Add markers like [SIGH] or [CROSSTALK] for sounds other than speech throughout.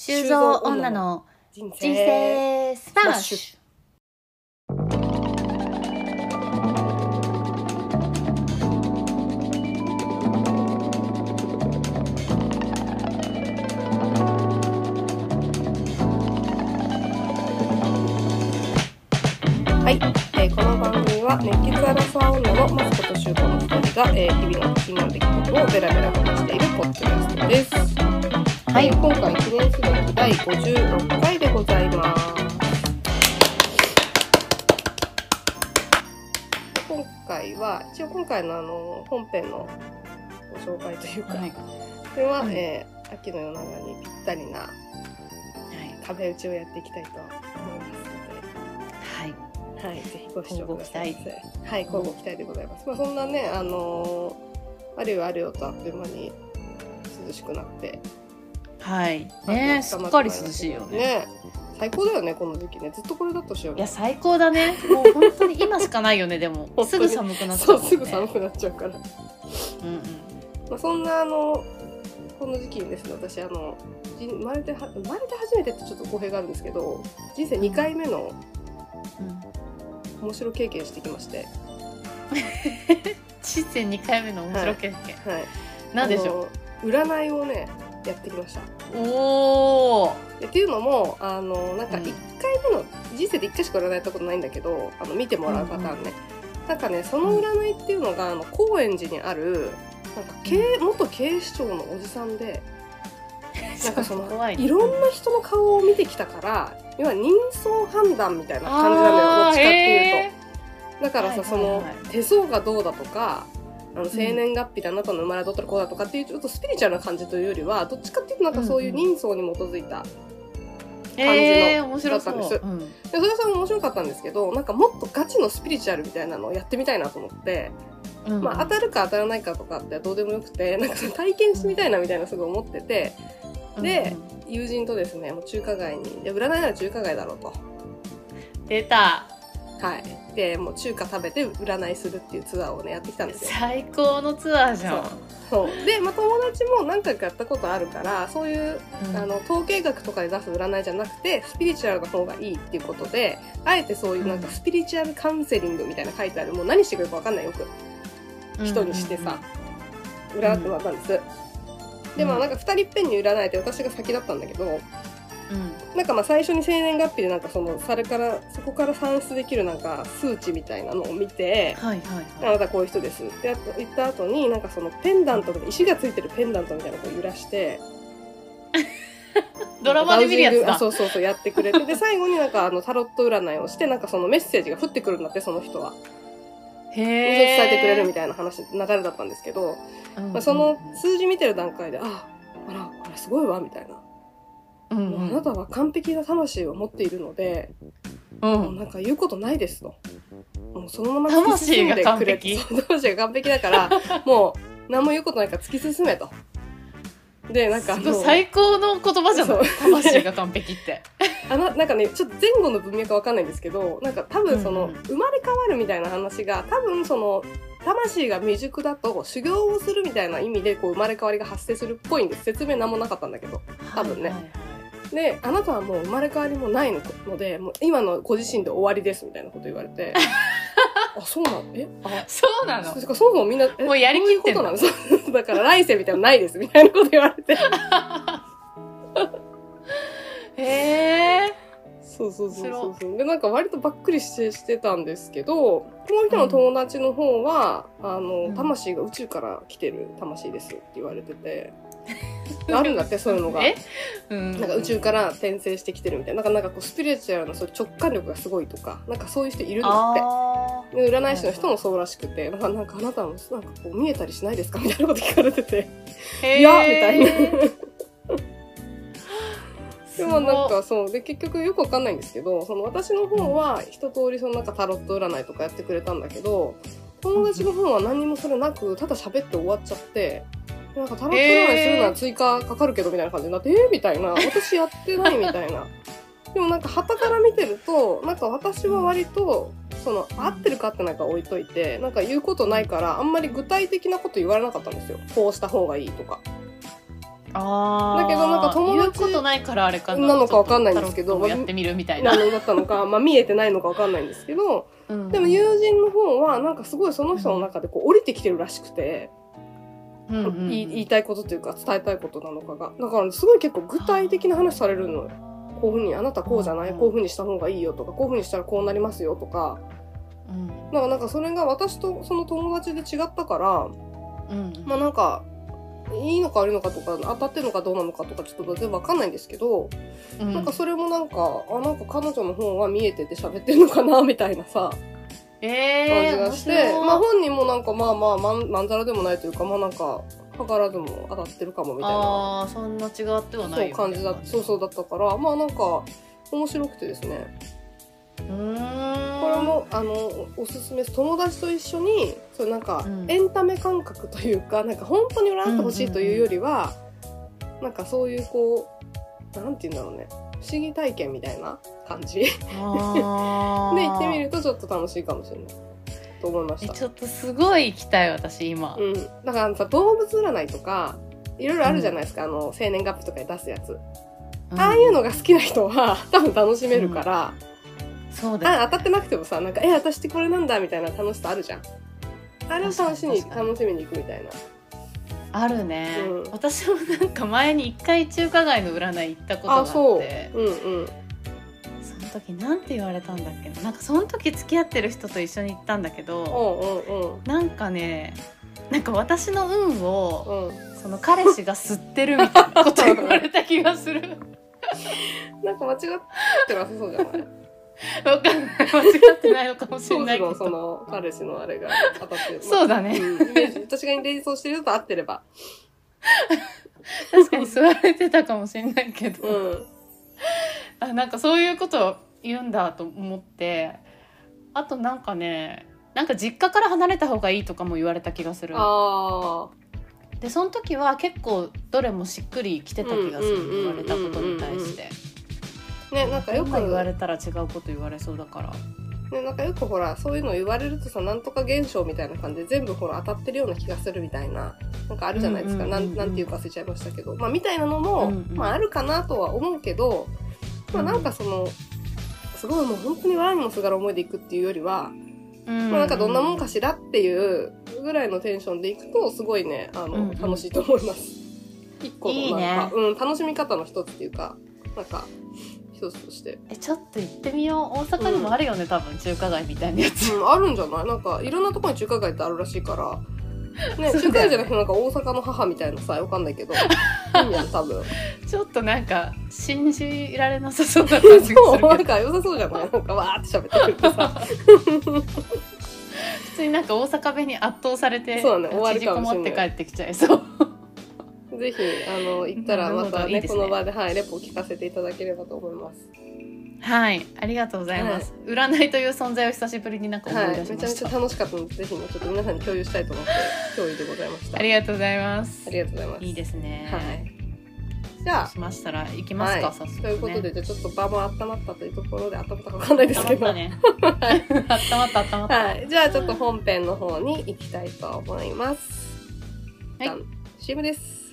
修造女の人生スパッシュ。はい、えーこの番組は熱血アラサー女のマスコと修造の2人が、えー日々の気になる出来事をベラベラ話しているポッドキャストです。はいえー今回記念すべき第56回でございます。今回は一応今回のあの本編のご紹介というか、はい。これは、うんえー秋の夜長にぴったりな壁打ちをやっていきたいと思いますはい。ので、はい、ぜひご視聴ください。はい、交互期待でございます。まあ、そんなね、あのーあるよあるよとあっという間に涼しくなって。はい。ねえ、すっかり涼しいよね。ね最高だよね、この時期ね。ずっとこれだとしよういや、最高だね。[LAUGHS] もう本当に今しかないよね、でも。すぐ寒くなっちゃそうね。すぐ寒くなっちゃうから。うんうん。まあ、そんなあのこの時期にですね私あのじ生まれては生まれて初めてってちょっと語弊があるんですけど人生2回目のうん面白経験してきまして、[LAUGHS] 人生2回目の面白経験。はい、なんでしょう？占いをねやってきましたうおお。でっていうのもあのなんかうん。1回目の、人生で1回しか占いたことないんだけどあの見てもらうパターンね、なんかねその占いっていうのがあの高円寺にあるなんか警元警視庁のおじさんで [LAUGHS] なんかその怖いろんな人の顔を見てきたから要は人相判断みたいな感じなのよどっちかっていうと、だからさ、その手相がどうだとかあの生年月日であなたの生まれはどうだこうだとかっていうちょっとスピリチュアルな感じというよりはどっちかっていうとなんかそういう人相に基づいた、えー、感面じの。だったんうんでそれはそれも面白かったんですけどなんかもっとガチのスピリチュアルみたいなのをやってみたいなと思って、うんまあ、当たるか当たらないかとかってどうでもよくてなんか体験してみたいなみたいなすごい思っててでうん友人とですねもう中華街にいや占いなら中華街だろうと。出た。はい。で、もう中華食べて占いするっていうツアーをね、やってきたんですよ。最高のツアーじゃん。そう。で、まあ、友達も何回かやったことあるから、そういう、うんあの、統計学とかで出す占いじゃなくて、スピリチュアルな方がいいっていうことで、あえてそういうなんかうんスピリチュアルカウンセリングみたいな書いてある、もう何してくれるかわかんないよく、人にしてさ、占ってもらったんです。で、まあなんか二人いっぺんに占えて私が先だったんだけど、うん。うん。なんかまあ最初に生年月日でなんかその、それから、そこから算出できるなんか数値みたいなのを見て、はいはいはあなたこういう人ですって言った後になんかそのペンダントとか石がついてるペンダントみたいなのを揺らしてい。[LAUGHS] ドラマで見るやつだ。そうそうそうやってくれてで最後になんかあのタロット占いをしてなんかそのメッセージが降ってくるんだってその人はへ伝えてくれるみたたいな話流れだったんですけど、いまあ、その数字見てる段階でああらこれすごいわみたいな、うんうんあなたは完璧な魂を持っているので、うもうんなんか言うことないですと。もうそのまま魂が完璧そう魂が完璧だから、もう何も言うことないから突き進めと。で、なんか最高の言葉じゃない？魂が完璧って。[LAUGHS] あの、なんかね、ちょっと前後の文脈わかんないんですけど、なんか多分その、うんうん生まれ変わるみたいな話が、多分その、魂が未熟だと修行をするみたいな意味でこう生まれ変わりが発生するっぽいんです。説明なんもなかったんだけど。多分ねはいはいはいで、あなたはもう生まれ変わりもないので、もう今のご自身で終わりですみたいなこと言われて、[LAUGHS] あ、そうなの？え？あ、そうなの？そ。そもそもみんな、えもうやりきってんの？どういうことなのだから来世みたいなのないですみたいなこと言われて。[LAUGHS] へえ。そうそうそうそうそう。で、なんか割とばっくりしてしてたんですけど、もう一人の友達の方は、あの、うん魂が宇宙から来てる魂ですって言われてて、[LAUGHS] あるんだって、そういうのが。え？うん。なんか宇宙から転生してきてるみたいな。なんかなんかこうスピリチュアルなそ直感力がすごいとか、なんかそういう人いるんだって。占い師の人もそうらしくて、なんかなんかあなたもなんかこう見えたりしないですか？[LAUGHS] みたいなこと聞かれてて、ー。いやみたいな。す [LAUGHS] でもなんかそう。で結局よくわかんないんですけどその私の方は一通りそのなんかタロット占いとかやってくれたんだけど友達の方は何にもそれなくただ喋って終わっちゃってなんかタロット占いするなら追加かかるけどみたいな感じになって、えー、みたいな。私やってないみたいな。[LAUGHS] でもなんか旗から見てるとなんか私は割とその合ってるか合ってないか置いといてなんか言うことないからあんまり具体的なこと言われなかったんですよ。こうした方がいいとか。あー。だけどなんか友達ことないからあれかな。なのかわかんないんですけどやってみるみたいな、何だったのか、[LAUGHS] まあ見えてないのかわかんないんですけど、うん。でも友人の方はなんかすごいその人の中でこう降りてきてるらしくて、うんうんうん。言いたいことというか伝えたいことなのかが。だからすごい結構具体的な話されるのよ。こういうふうに、あなたこうじゃない？こういうふうにした方がいいよとか、こういうふうにしたらこうなりますよとか。うん。だからなんかそれが私とその友達で違ったから、うん。まあなんか、いいのか悪いのかとか、当たってるのかどうなのかとかちょっと全然わかんないんですけど、うん。なんかそれもなんか、あ、なんか彼女の方は見えてて喋ってんのかなみたいなさ、えー、感じがして、まあ本人もなんかまあまあまんまんざらでもないというか、まあなんか、図らずも当たってるかもみたいな、ああそんな違ってはなそういよ感じだ、そうそうだったから、まあなんか、面白くてですね。うーん。これも、あの、おすすめ。友達と一緒に、そなんかう、ん。エンタメ感覚というか、なんか本当に占ってほしいというよりは、なんかそういうこう、なんて言うんだろうね。不思議体験みたいな感じ。で行ってみるとちょっと楽しいかもしれない。と思いました。えちょっとすごい行きたい私今、うん。だからさ、動物占いとか、いろいろあるじゃないですか、あの、生年月日とかに出すやつ。うんああいうのが好きな人は、[LAUGHS] 多分楽しめるから、そうだ当たってなくてもさ、なんか、え、私ってこれなんだみたいな楽しさあるじゃん。あれを楽しに楽しみに行くみたいな。あるね、うん私もなんか前に一回中華街の占い行ったことがああ、って。うんうん。その時なんて言われたんだっけななんかその時付き合ってる人と一緒に行ったんだけどうんうんうん。なんかねなんか私の運をうん。その彼氏が吸ってるみたいなこと言われた気がする [LAUGHS] なんか間違ってなさそうじゃない？わかんない。間違ってないのかもしれ当ないけど。その彼氏のあれが当たってる。そうだね。うん。私が連想してるのと合ってれば。確かに吸われてたかもしれないけど、うん。あなんかそういうことを言うんだと思って。あとなんかねなんか実家から離れた方がいいとかも言われた気がする。あでその時は結構どれもしっくりきてた気がする。うんうんうんうんうん言われたことに対してあ。ね、なんかよく今言われたら違うこと言われそうだから。ね、なんかよくほら、そういうの言われるとさ、なんとか現象みたいな感じで全部ほら当たってるような気がするみたいな、なんかあるじゃないですか。うんうんうんうん。なん、なんていうか忘れちゃいましたけど。まあ、みたいなのも、うんうんまあ、あるかなとは思うけど、まあ、なんかその、すごいもう本当に笑いにもすがる思いでいくっていうよりは、うん。まあなんかどんなもんかしらっていうぐらいのテンションでいくと、すごいね、あの、うんうん。楽しいと思います。一個のなんか、いいね。うん、楽しみ方の一つっていうか、なんか、一つとして。えちょっと行ってみよう。大阪にもあるよね、多分中華街みたいなやつ。うん、あるんじゃない？なんか、いろんなところに中華街ってあるらしいから、[LAUGHS] ね、中華街じゃなくてなんか大阪の母みたいなさ、わかんないけど、いいやん、多分。[LAUGHS] ちょっとなんか信じられなさそうな感じがするけど。[LAUGHS] なんか良さそうじゃない？なんかわーって喋ってくれてさ。普通になんか大阪弁に圧倒されてそうだね終わるかもしれない。縮こもって帰ってきちゃいそうぜひ、あの、行ったらまたね、ねこの場で、はい、レポを聞かせていただければと思います。はいありがとうございます、占いという存在を久しぶりになんか思はいい、出めちゃめちしました、ゃ楽しかったので、ぜひね、ちょっと皆さんに共有したいと思って、共有でございました。ありがとうございますありがとうございます。いいですねはい。じゃあ、しましたら行きますか、はい、早速、ね、ということで、じゃあちょっと場も温まったというところで、温まったかわかんないですけど。温まったね温まった温まった、[LAUGHS] はい。じゃあちょっと本編の方に行きたいと思います。はい CM です。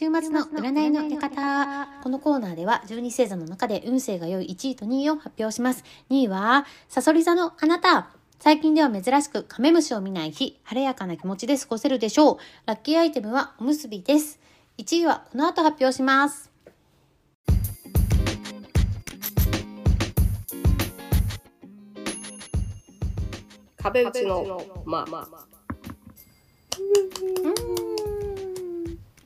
週末の占いの館。このコーナーでは12星座の中で運勢が良い1位と2位を発表します。2位は、サソリ座のあなた。最近では珍しくカメムシを見ない日、晴れやかな気持ちで過ごせるでしょう。ラッキーアイテムはおむすびです。1位はこの後発表します。壁打ちの、まあまあ。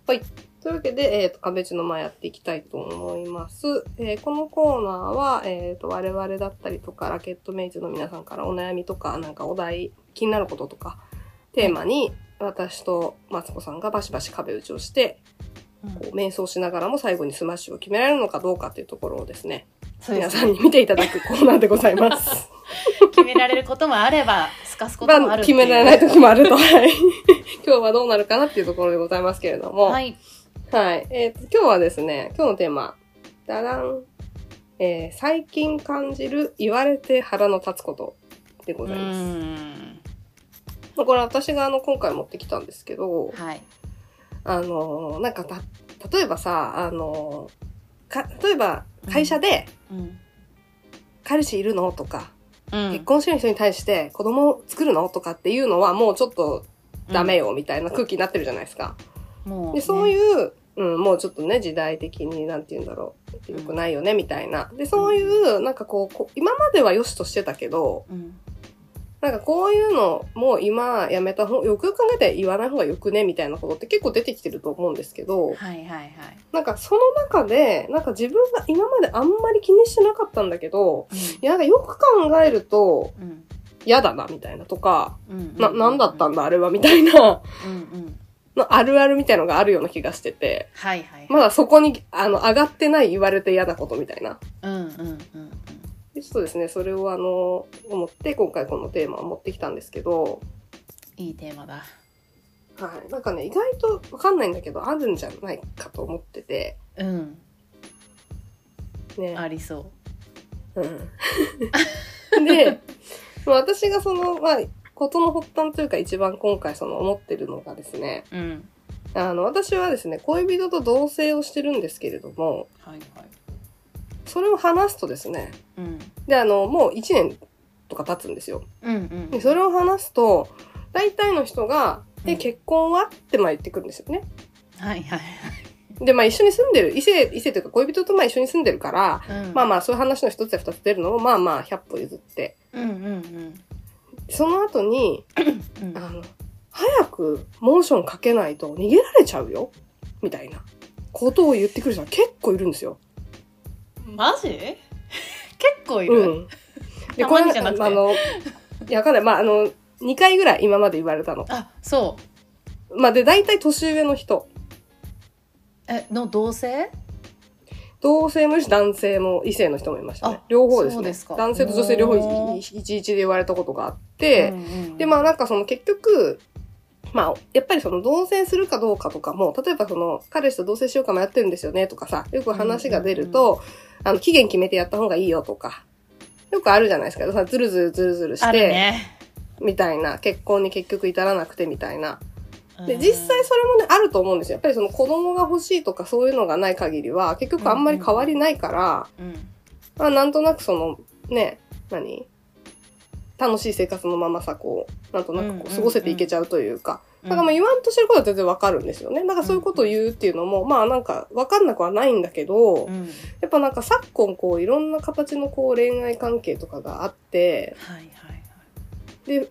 はい。というわけで、えっ、と、壁打ちの間やっていきたいと思います。えーこのコーナーは、えっ、と、我々だったりとか、ラケットメイズの皆さんからお悩みとか、なんかお題、気になることとか、テーマに、私とマツコさんがバシバシ壁打ちをして、うんこう迷走しながらも最後にスマッシュを決められるのかどうかっていうところをですね、す皆さんに見ていただくコーナーでございます。[LAUGHS] 決められることもあればスかすこともあまあ、るっていう決められない時もあると。はい。[LAUGHS] 今日はどうなるかなっていうところでございますけれども。。はいいはい。えっ、と、今日はですね、今日のテーマ、だらん。えー最近感じる言われて腹の立つことでごうざいます。これ私があの、今回持ってきたんですけど、はい。あのーなんかた、例えばさ、あのーか、例えば会社で、うん。彼氏いるの？とか、うん。結婚してる人に対して子供を作るの？とかっていうのはもうちょっとダメよみたいな空気になってるじゃないですか。もう、で、そうういう、うん、もうちょっとね、時代的になんて言うんだろう。よくないよね、みたいな。で、そういう、なんかこう今までは良しとしてたけど、ん、なんかこういうの、もう今やめた方、よくよく考えて言わない方がよくね、みたいなことって結構出てきてると思うんですけど、はいはいはい。なんかその中で、なんか自分が今まであんまり気にしてなかったんだけど、いや、なんかよく考えるとうん。嫌だな、みたいなとか、うんうん。な、なんだったんだ、あれは、みたいな、うんうんのあるあるみたいのがあるような気がしてて、はいはいまだそこに、あの、上がってない言われて嫌なことみたいな。うんうんうんうんでちょっとですね、それをあの、思って、今回このテーマを持ってきたんですけど、いいテーマだはい。なんかね、意外とわかんないんだけど、あるんじゃないかと思ってて、うんね。ありそうん。[LAUGHS] で、まあ私がその、まあ、ことの発端というか一番今回その思ってるのがですね、ううん。あの、私はですね、恋人と同棲をしてるんですけれども、はいはい。それを話すとですね、うん。で、あの、もう1年とか経つんですよ。うんうんで、それを話すと、大体の人が、え、うん。結婚はってまあ言ってくるんですよね。はいはいはい。で、まあ一緒に住んでる、異性、異性というか恋人とまあ一緒に住んでるから、うん。まあまあそういう話の一つや二つ出るのも、まあまあ100歩譲って。うんうんその後に、あの、早くモーションかけないと逃げられちゃうよ？みたいなことを言ってくる人が結構いるんですよ。マジ？[LAUGHS] 結構いる、うん。で、たこれあの、いや、わかんない。まあ、あの、2回ぐらい今まで言われたの。あそまあ、で、大体年上の人。うえの同性？同性もいるし、男性も異性の人もいましたねあ。両方ですね。すか男性と女性両方いいちいちで言われたことがあって、うんうんで、まあなんかその結局、まあ、やっぱりその同棲するかどうかとかも、例えばその、彼氏と同棲しようか迷ってるんですよねとかさ、よく話が出ると、あの、期限決めてやった方がいいよとか、よくあるじゃないですか。さずるずるずるずるして、ねみたいな、結婚に結局至らなくてみたいな。で、うん。実際それもね、あると思うんですよ。やっぱりその子供が欲しいとかそういうのがない限りは、結局あんまり変わりないから、うんまあなんとなくその、ね、何？楽しい生活のままさ、こう、なんとなくこう過ごせていけちゃうというか、だからまあ言わんとしてることは全然わかるんですよね。だからそういうことを言うっていうのも、まあなんかわかんなくはないんだけど、うん。やっぱなんか昨今こういろんな形のこう恋愛関係とかがあって、はいはいはい。で、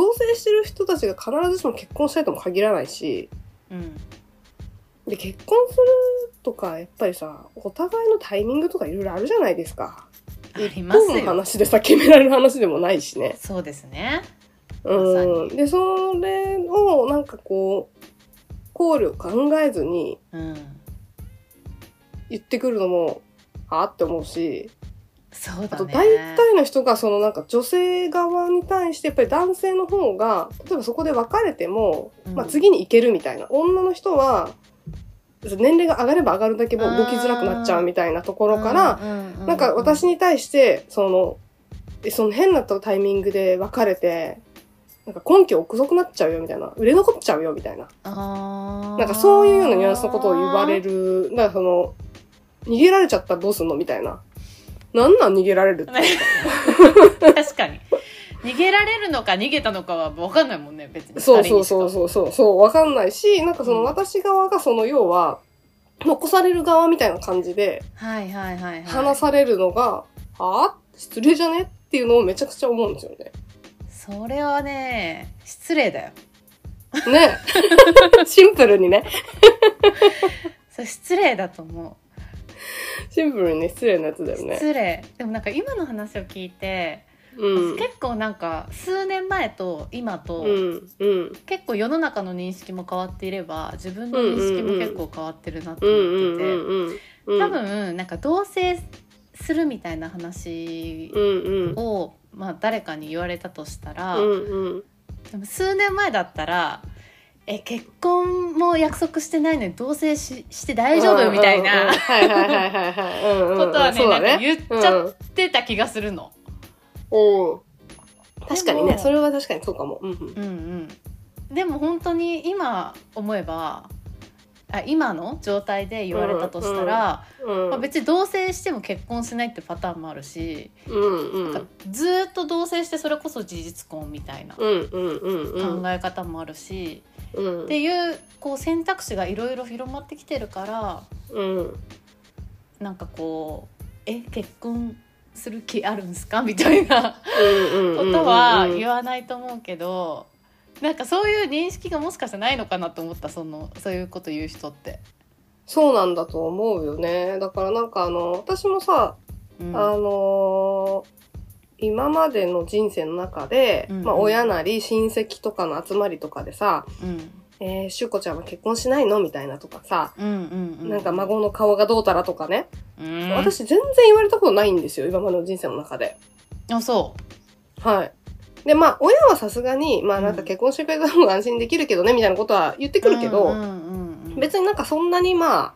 同棲してる人たちが必ずしも結婚したいとも限らないし、うんで、結婚するとか、やっぱりさ、お互いのタイミングとかいろいろあるじゃないですか。あります一本のよ話でさ、決められる話でもないしね。そうですねうん。にで、それを、なんかこう、考慮考えずにうん言ってくるのも、あって思うし、そうだね。大体の人がそのなんか女性側に対してやっぱり男性の方が例えばそこで別れても、うん。まあ、次に行けるみたいな女の人は年齢が上がれば上がるだけもう動きづらくなっちゃうみたいなところから、らなんか私に対してそのえその変なタイミングで別れてなんか根拠遅くなっちゃうよみたいな売れ残っちゃうよみたいな。ななんかそういうようなニュアンスのことを言われる。だからその逃げられちゃったらどうすんのみたいな。なんなん逃げられるって。[LAUGHS] 確かに。逃げられるのか逃げたのかは分かんないもんね別に。そうそうそううそうそう、そう、わかんないし、なんかそうん。の私側がその要は、残される側みたいな感じではいはいはいはい。話されるのが、はぁ失礼じゃねっていうのをめちゃくちゃ思うんですよね。それはね失礼だよ。ね。[LAUGHS] シンプルにね。[LAUGHS] それ失礼だと思 [LAUGHS] シンプルにね、失礼なやつだよう、ね。失礼でもなんか今の話を聞いて、うん。結構なんか数年前と今と、うん、うん、結構世の中の認識も変わっていれば自分の認識も結構変わってるなと思ん、ってて。多分なんか同棲するみたいな話。をまあ、誰かに言われたとしたら、うんうんでも数年前だったら「え結婚も約束してないのに同棲しして大丈夫?」みたいうんうん。うんなことはねそうだなんか言っちゃうんってた気がするの。うん。確かにね。それは確かにそうかも。うんうん。うんうん、でも本当に今思えばあ今の状態で言われたとしたら、うんまあ、別に同棲しても結婚しないってパターンもあるし、うんうん。ずーっと同棲してそれこそ事実婚みたいなうんうんうんうん。考え方もあるし、うん。っていうこう選択肢がいろいろ広まってきてるからうん。なんかこう「え結婚する気あるんですか?」みたいなことは言わないと思うけどなんかそういう認識がもしかしたらないのかなと思ったそのそういうこと言う人って。そうなんだと思うよね。だからなんかあの私もさうん。あのー今までの人生の中で、うんうん。まあ親なり親戚とかの集まりとかでさ、うん。えー、しゅうこちゃんは結婚しないのみたいなとかさ、うんうんうん、なんか孫の顔がどうたらとかね、うん、私全然言われたことないんですよ、今までの人生の中で。あそはい。で、まあ、親はさすがに、まあなんかうん結婚してくれた方が安心できるけどね、みたいなことは言ってうくるけど、うんうんうんうん。別になんかそんなにまあ、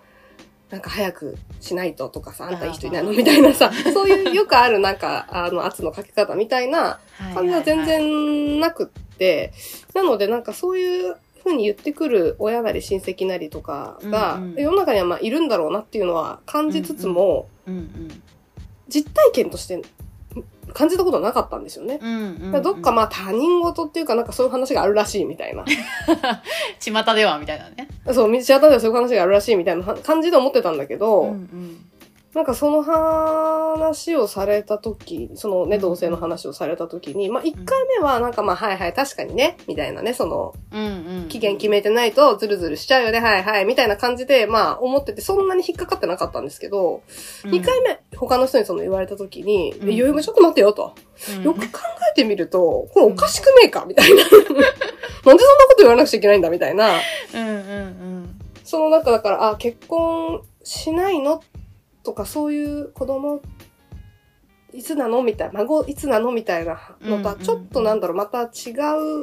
なんか早くしないととかさ、あんたいい人いないの？みたいなさ、そういうよくあるなんか、あの圧のかけ方みたいな感じは全然なくって、なのでなんかそういうふうに言ってくる親なり親戚なりとかが、うんうん。世の中にはまあいるんだろうなっていうのは感じつつも、うんうん。実体験として感じたことはなかったんですよね。うんうんうんどっかまあ他人事っていうかなんかそういう話があるらしいみたいな。[LAUGHS] 巷ではみたいなね。そう、道端ではそういう話があるらしいみたいな感じで思ってたんだけど、うんうんなんかその話をされた時、そのね、うん同性の話をされた時に、まあ一回目はなんかまあはいはい確かにね、みたいなね、その期限決めてないとズルズルしちゃうよね、はいはい、みたいな感じでまあ思っててそんなに引っかかってなかったんですけど、二2回目他の人にその言われた時に、うんいやいやちょっと待ってよと。うんよく考えてみると、これおかしくねえかみたいな。[LAUGHS] なんでそんなこと言わなくちゃいけないんだみたいな。うんうんうんその中だから、あ、結婚しないのとか、そういう子供、いつなの？みたいな、孫いつなの？みたいなのとは、ちょっとなんだろう、また違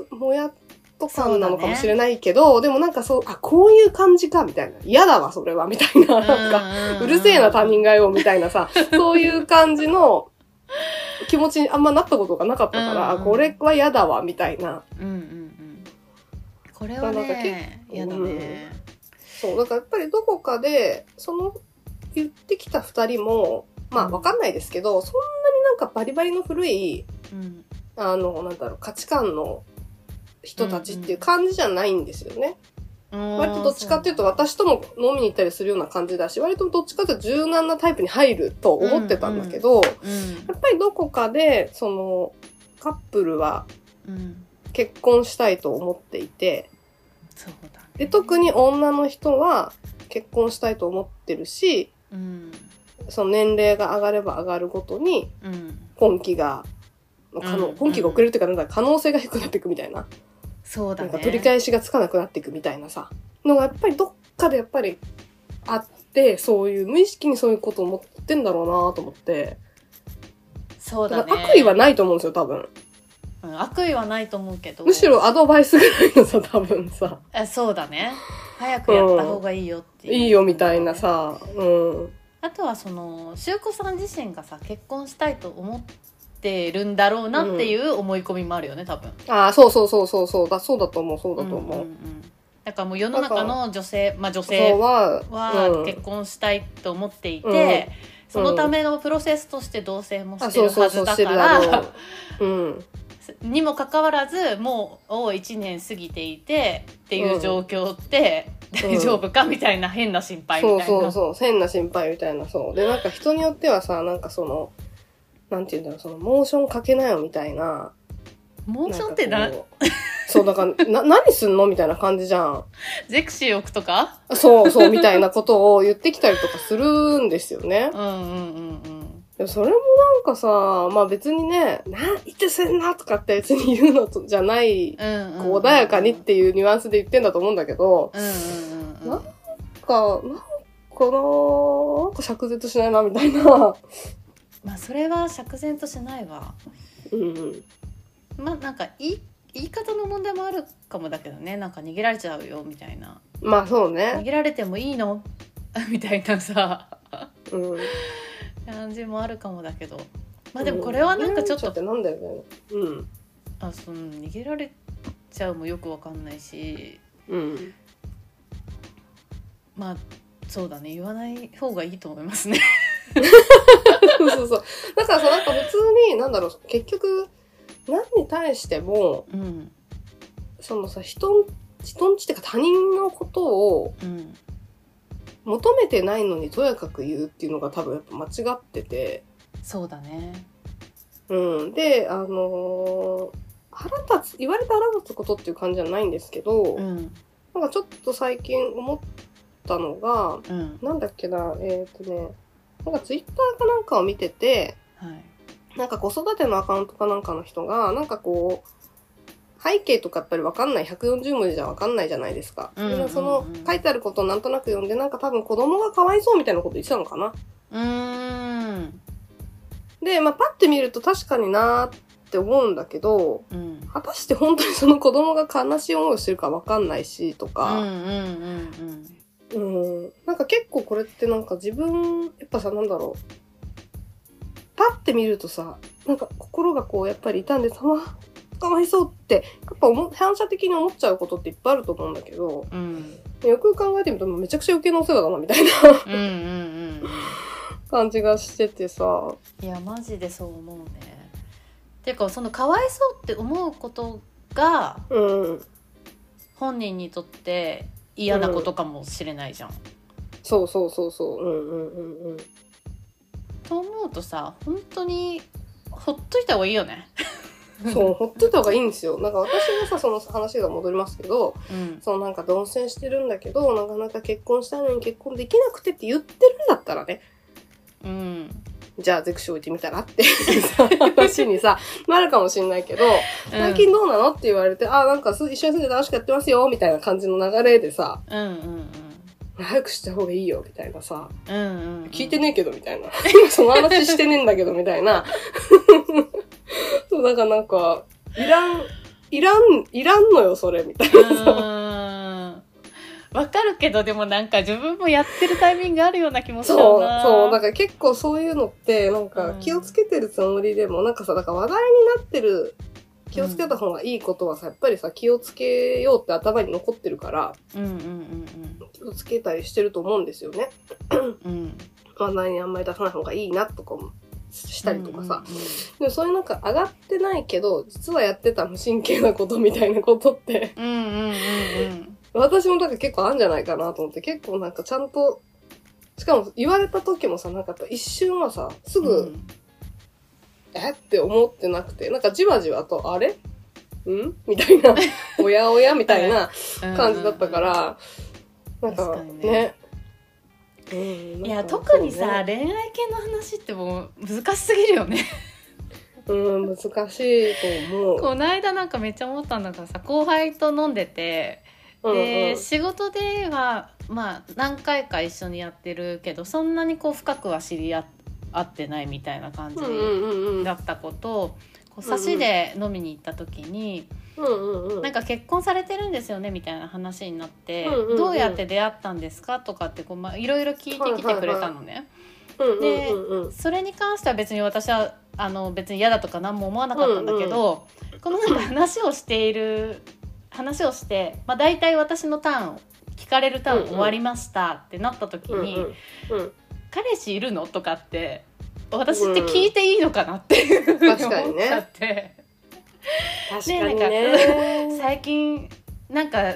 うもやっと感なのかもしれないけど、でもなんかそう、あ、こういう感じか、みたいな。嫌だわ、それは、みたいな。なんか、うるせえな他人がよ、みたいなさ、そういう感じの気持ちにあんまなったことがなかったから、あこれは嫌だわ、みたいな。うんうんうん。これはなんかね嫌だね。そう、だからやっぱりどこかで、その言ってきた二人も、まあわかんないですけど、そんなになんかバリバリの古い、うん。あの、なんだろう、価値観の人たちっていう感じじゃないんですよね。割とどっちかっていうと私とも飲みに行ったりするような感じだし、割とどっちかっていうと柔軟なタイプに入ると思ってたんだけど、うん。やっぱりどこかで、その、カップルはうん。結婚したいと思っていて、そうだね。で、特に女の人は結婚したいと思ってるし、うんその年齢が上がれば上がるごとに、うん本気が、可能うん本気が遅れるというか、なんだ可能性が低くなっていくみたいな。そうだねなんか取り返しがつかなくなっていくみたいなさ。のがやっぱりどっかでやっぱりあって、そういう、無意識にそういうことを思ってんだろうなと思って。そうだね悪意はないと思うんですよ、多分。うん悪意はないと思うけどむしろアドバイスぐらいのさ、多分さ。えそうだね早くやった方がいいよっていう、いいよみたいなさ。うん。あとはそのしゅうこさん自身がさ結婚したいと思ってるんだろうなっていう思い込みもあるよね多分ああ、そうそうそうそうそうだ、そうだと思う、そうだと思う。んんんだからもう世の中の女性まあ女性は、結婚したいと思っていて、そのためのプロセスとして同棲もあ、してるはずだから。にもかかわらずもう1年過ぎていてっていう状況ってうん大丈夫かみたいな変な心配みそうたいな。そうそう、変な心配みたいな、そう。で、なんか人によってはさ、なんかその、なんて言うんだろう、その、モーションかけなよみたいな。モーションってななそう、だから、な、何すんのみたいな感じじゃん。ゼクシー置くとか？そうそう、みたいなことを言ってきたりとかするんですよねう。んうんうんでもそれもなんかさ、まあ別にね、な、言ってせんなとかって別に言うのとじゃない、うん。うんうんこう穏やかにっていうニュアンスで言ってんだと思うんだけど、うんうんうんうん。なんか、なんかななんか釈然としないな、みたいな。まあそれは釈然としないわ。うんうんまあなんか言い言い方の問題もあるかもだけどねなんか逃げられちゃうよみたいなまあそう逃ねげられてもいいの？[LAUGHS] みたいなさうん感じもあるかもだけど。まあでもこれはなんかちょっと、なんだよね。うん。あその逃げられちゃうもよくわかんないし。うん。まあそうだね。言わない方がいいと思いますね。[LAUGHS] そうそうだからさなんか普通になんだろう。結局何に対してもうん。そのさ人ん人んちっていうか他人のことをうん求めてないのにとやかく言うっていうのが多分やっぱ間違ってて。そうだね。うん。であのー腹立つ言われて腹立つことっていう感じじゃないんですけど、うん。なんかちょっと最近思ったのがうん。なんだっけなえっ、とねなんかツイッターかなんかを見ててはい。なんか子育てのアカウントかなんかの人が、なんかこう、背景とかやっぱりわかんない、140文字じゃわかんないじゃないですか。うんうんうんでその書いてあることをなんとなく読んで、なんか多分子供がかわいそうみたいなこと言ってたのかな。うーんで、まあパッて見ると確かになーって思うんだけど、うん果たして本当にその子供が悲しい思いをしてるかわかんないし、とうんうか、んうんうん、なんか結構これってなんか自分、やっぱさ、なんだろう。パッて見るとさ、なんか心がこうやっぱり痛んでさ、わかわいそうって、やっぱ思反射的に思っちゃうことっていっぱいあると思うんだけど、うんよく考えてみるとめちゃくちゃ余計なお世話だなみたいなうんうんうんうん感じがしててさ、いやマジでそう思うね。ていうかそのかわいそうって思うことがうん、本人にとって嫌なことかもしれないじゃん。そうそうそうそう、うんうんうんうん。と思うとさ本当にほっといた方がいいよね。そう、[LAUGHS] ほっといた方がいいんですよ。なんか私がさ、その話が戻りますけど、うんそのなんか同棲してるんだけど、なかなか結婚したいのに結婚できなくてって言ってるんだったらね、うんじゃあゼクシー置いてみたらって [LAUGHS] 話にさ、なるかもしんないけど、最近どうなのって言われて、あ、なんかす一緒に住んで楽しくやってますよ、みたいな感じの流れでさ、うんうん早くした方がいいよ、みたいなさ、うんうんうん聞いてねえけど、みたいな。[LAUGHS] 今その話してねえんだけど、みたいな。[LAUGHS] そう、だからなんか、いらん、いらん、いらんのよ、それ、みたいな。わかるけどでもなんか自分もやってるタイミングあるような気もするそう、な。そう、だから結構そういうのって、なんかうん。気をつけてるつもりでも、なんかさ、だから話題になってる、気をつけた方がいいことはさ、やっぱりさ、気をつけようって頭に残ってるから、うんうん気をつけたりしてると思うんですよね。うん。うんうん話題にあんまり出さない方がいいなとかもしたりとかさ。でもそういうなんか上がってないけど、実はやってた無神経なことみたいなことって、うんうんうんうん。私もなんか結構あるんじゃないかなと思って、結構なんかちゃんと、しかも言われた時もさ、なんか一瞬はさ、すぐ、うん。えって思ってなくて、なんかじわじわと、あれ？ん？みたいな、[LAUGHS] おやおやみたいな感じだったから、なんかね。うんいや特にさ、ね。恋愛系の話ってもう難しすぎるよね。うん、難しいと思う。この間なんかめっちゃ思ったんだからさ後輩と飲んでてうんで、うん。仕事ではまあ何回か一緒にやってるけどそんなにこう深くは知り合合ってないみたいな感じうんうんうんうん。だったことこう差しで飲みに行った時に、うんうんうんなんか結婚されてるんですよねみたいな話になって、うんうんうん。どうやって出会ったんですかとかってこう、まあ、いろいろ聞いてきてくれたのね。うんでうん。うんうんそれに関しては別に私はあの別に嫌だとか何も思わなかったんだけど、このなんか話をしている話をして、まあ、大体私のターン聞かれるターン終わりましたってなった時に「うんうんうん。彼氏いるの?」とかって私って聞いていいのかなっていうふうに確かにね。思っちゃって、確かにねね。[LAUGHS] 最近なんか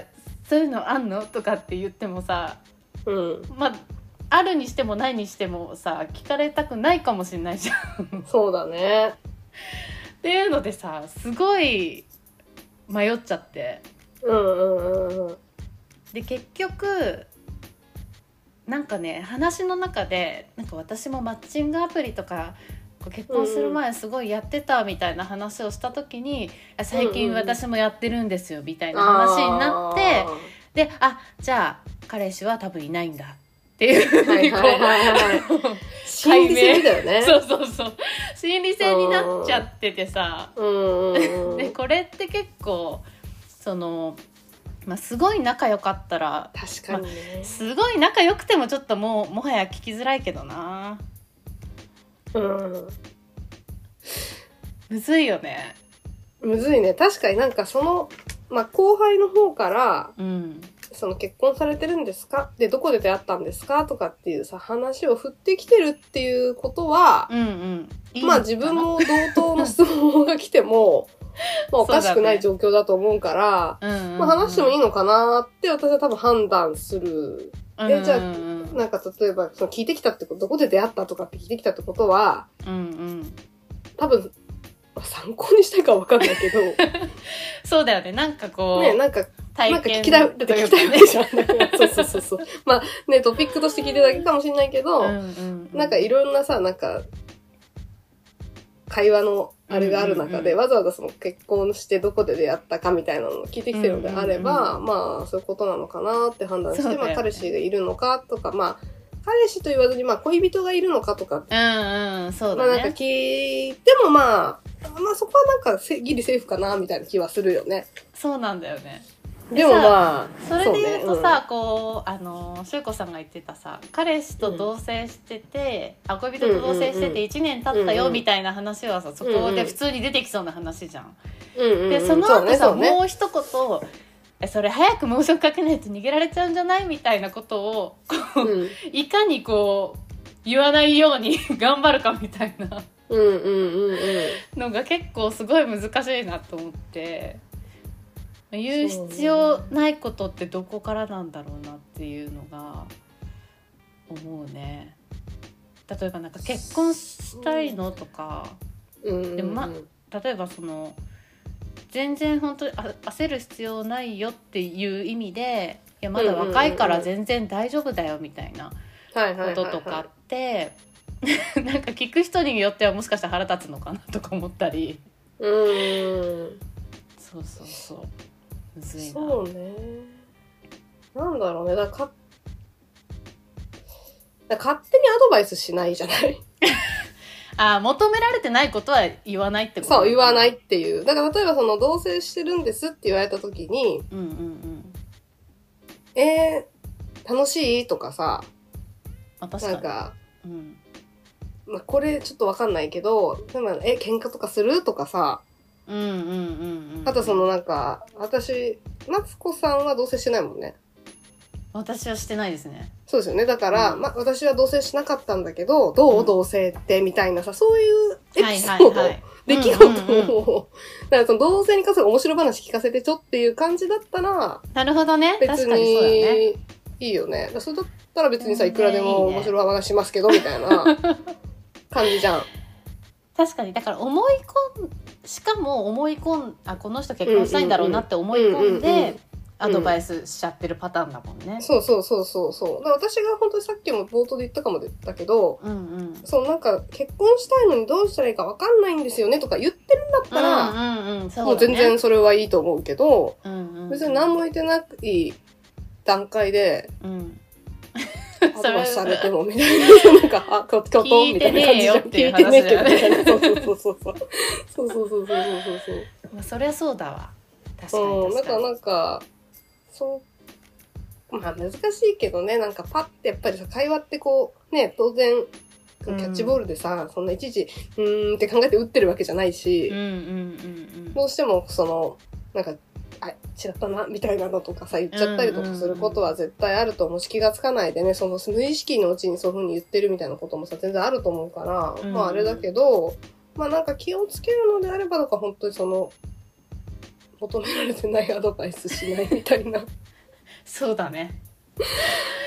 そういうのあんのとかって言ってもさうん、まああるにしてもないにしてもさ聞かれたくないかもしれないじゃん。[LAUGHS] そうだね。っていうのでさすごい迷っちゃってうんうんうんうん。で結局なんかね話の中でなんか私もマッチングアプリとか結婚する前すごいやってたみたいな話をした時に、あ最近私もやってるんですよみたいな話になって、であじゃあ彼氏は多分いないんだっっていうふうはいにこう、はいはいはい。心理戦だよね。そうそうそう心理戦になっちゃっててさうんうんうん。でこれって結構その、まあ、すごい仲良かったら確かにね。すごい仲良くてもちょっともうもはや聞きづらいけどなうん。むずいよね。むずいね。確かになんかその、まあ、後輩の方から、うん。その結婚されてるんですか？で、どこで出会ったんですか？とかっていうさ、話を振ってきてるっていうことは、うんうん。いいのまあかな？自分も同等の質問が来ても、[LAUGHS] まあおかしくない状況だと思うから、うんうんうんまあ話してもいいのかなって私は多分判断する。えじゃあうんうんなんか例えば、その聞いてきたってこと、どこで出会ったとかって聞いてきたってことは、うんうん。多分、まあ参考にしたいかわかんないけど、[LAUGHS] そうだよね。なんかこう、ね、なんか、なんか聞きたい、だって聞きたいわけじゃん。そうそうそうそう。まあね、トピックとして聞いてるだけかもしれないけど、うんうんうん。なんかいろんなさ、なんか、会話のあれがある中で、うんわざわざその結婚してどこで出会ったかみたいなのを聞いてきてるのであれば、うんまあそういうことなのかなって判断して、まあ彼氏がいるのかとか、まあ彼氏と言わずに、まあ恋人がいるのかとか、うんうんそうまあなんかだね、聞いてもまあ、まあそこはなんかせギリセーフかなみたいな気はするよね。そうなんだよねでもまあ、それで言うとそさこうあのしゅうこさんが言ってたさ彼氏と同棲してて、あ恋人と同棲してうんうん。うんて1年経ったようんうん。みたいな話はさそこで普通に出てきそうな話じゃん。うんうんうん、でそのう後さ、ねそうね。もう一言えそれ早く猛暑かけないと逃げられちゃうんじゃない？みたいなことをこううん。いかにこう言わないように [LAUGHS] 頑張るかみたいなうんうんうんうん。のが結構すごい難しいなと思って言う必要ないことってどこからなんだろうなっていうのが思うね。例えばなんか結婚したいのとかでもま例えばその全然本当にあ焦る必要ないよっていう意味でいやまだ若いから全然大丈夫だよみたいなこととかって [LAUGHS] なんか聞く人によってはもしかしたら腹立つのかなとか思ったり。うーん。そうそうそうむずいな。そうね。なんだろうね。だかだ勝手にアドバイスしないじゃない？[LAUGHS] あ求められてないことは言わないってこと？そう、言わないっていう。だから例えばその同棲してるんですって言われた時に、うんうんうん。えー、楽しい？とかさ、まあ確かに。なんか、うん。まあ、これちょっとわかんないけど、でもえ、喧嘩とかする？とかさ、うんうんうんうん。あとそのなんか、私、マツコさんは同棲してないもんね。私はしてないですね。そうですよね。だから、うん。まあ、私は同棲しなかったんだけど、どう、うん。同棲ってみたいなさ、そういうエはいピソード、はいはい出来事うんうんだからその同棲に関する面白話聞かせてちょっていう感じだったら、なるほどね。別にいいよね。それだったら別にさ、いくらでも面白い話しますけど、みたいな感じじゃん。[LAUGHS] 確かに。だから思い込んしかも思い込んあこの人結婚したいんだろうなって思い込んでアドバイスしちゃってるパターンだもんね。そうそうそうそうそう。だから私が本当にさっきも冒頭で言ったかもだけど、うんうん。そうなんか結婚したいのにどうしたらいいかわかんないんですよねとか言ってるんだったら、うんうんうん、そうもう全然それはいいと思うけど、うんうんうん、別に何も言ってない段階で、うん、アドバイスされてもみたいな、なんか、あ、こ、こと聞いてみたいな感じじゃん。ねえよっていう聞いてねえよねみたいな。そうそうそうそう。そうそうそうそうそうそう。まあそりゃそうだわ確かうん、なんかなんか、そう、まあ難しいけどね、なんかパッてやっぱりさ、会話ってこう、ね、当然、キャッチボールでさ、そんないちいち、うーんって考えて打ってるわけじゃないし、うんうんうんどうしてもその、なんか、あ、違ったな、みたいなのとかさ、言っちゃったりとかすることは絶対あると思うし、気がつかないでね、その無意識のうちにそういう風に言ってるみたいなこともさ、全然あると思うから、うん。まああれだけど、まあなんか気をつけるのであれば、だから本当にその、求められてないアドバイスしないみたいな [LAUGHS] そうだね。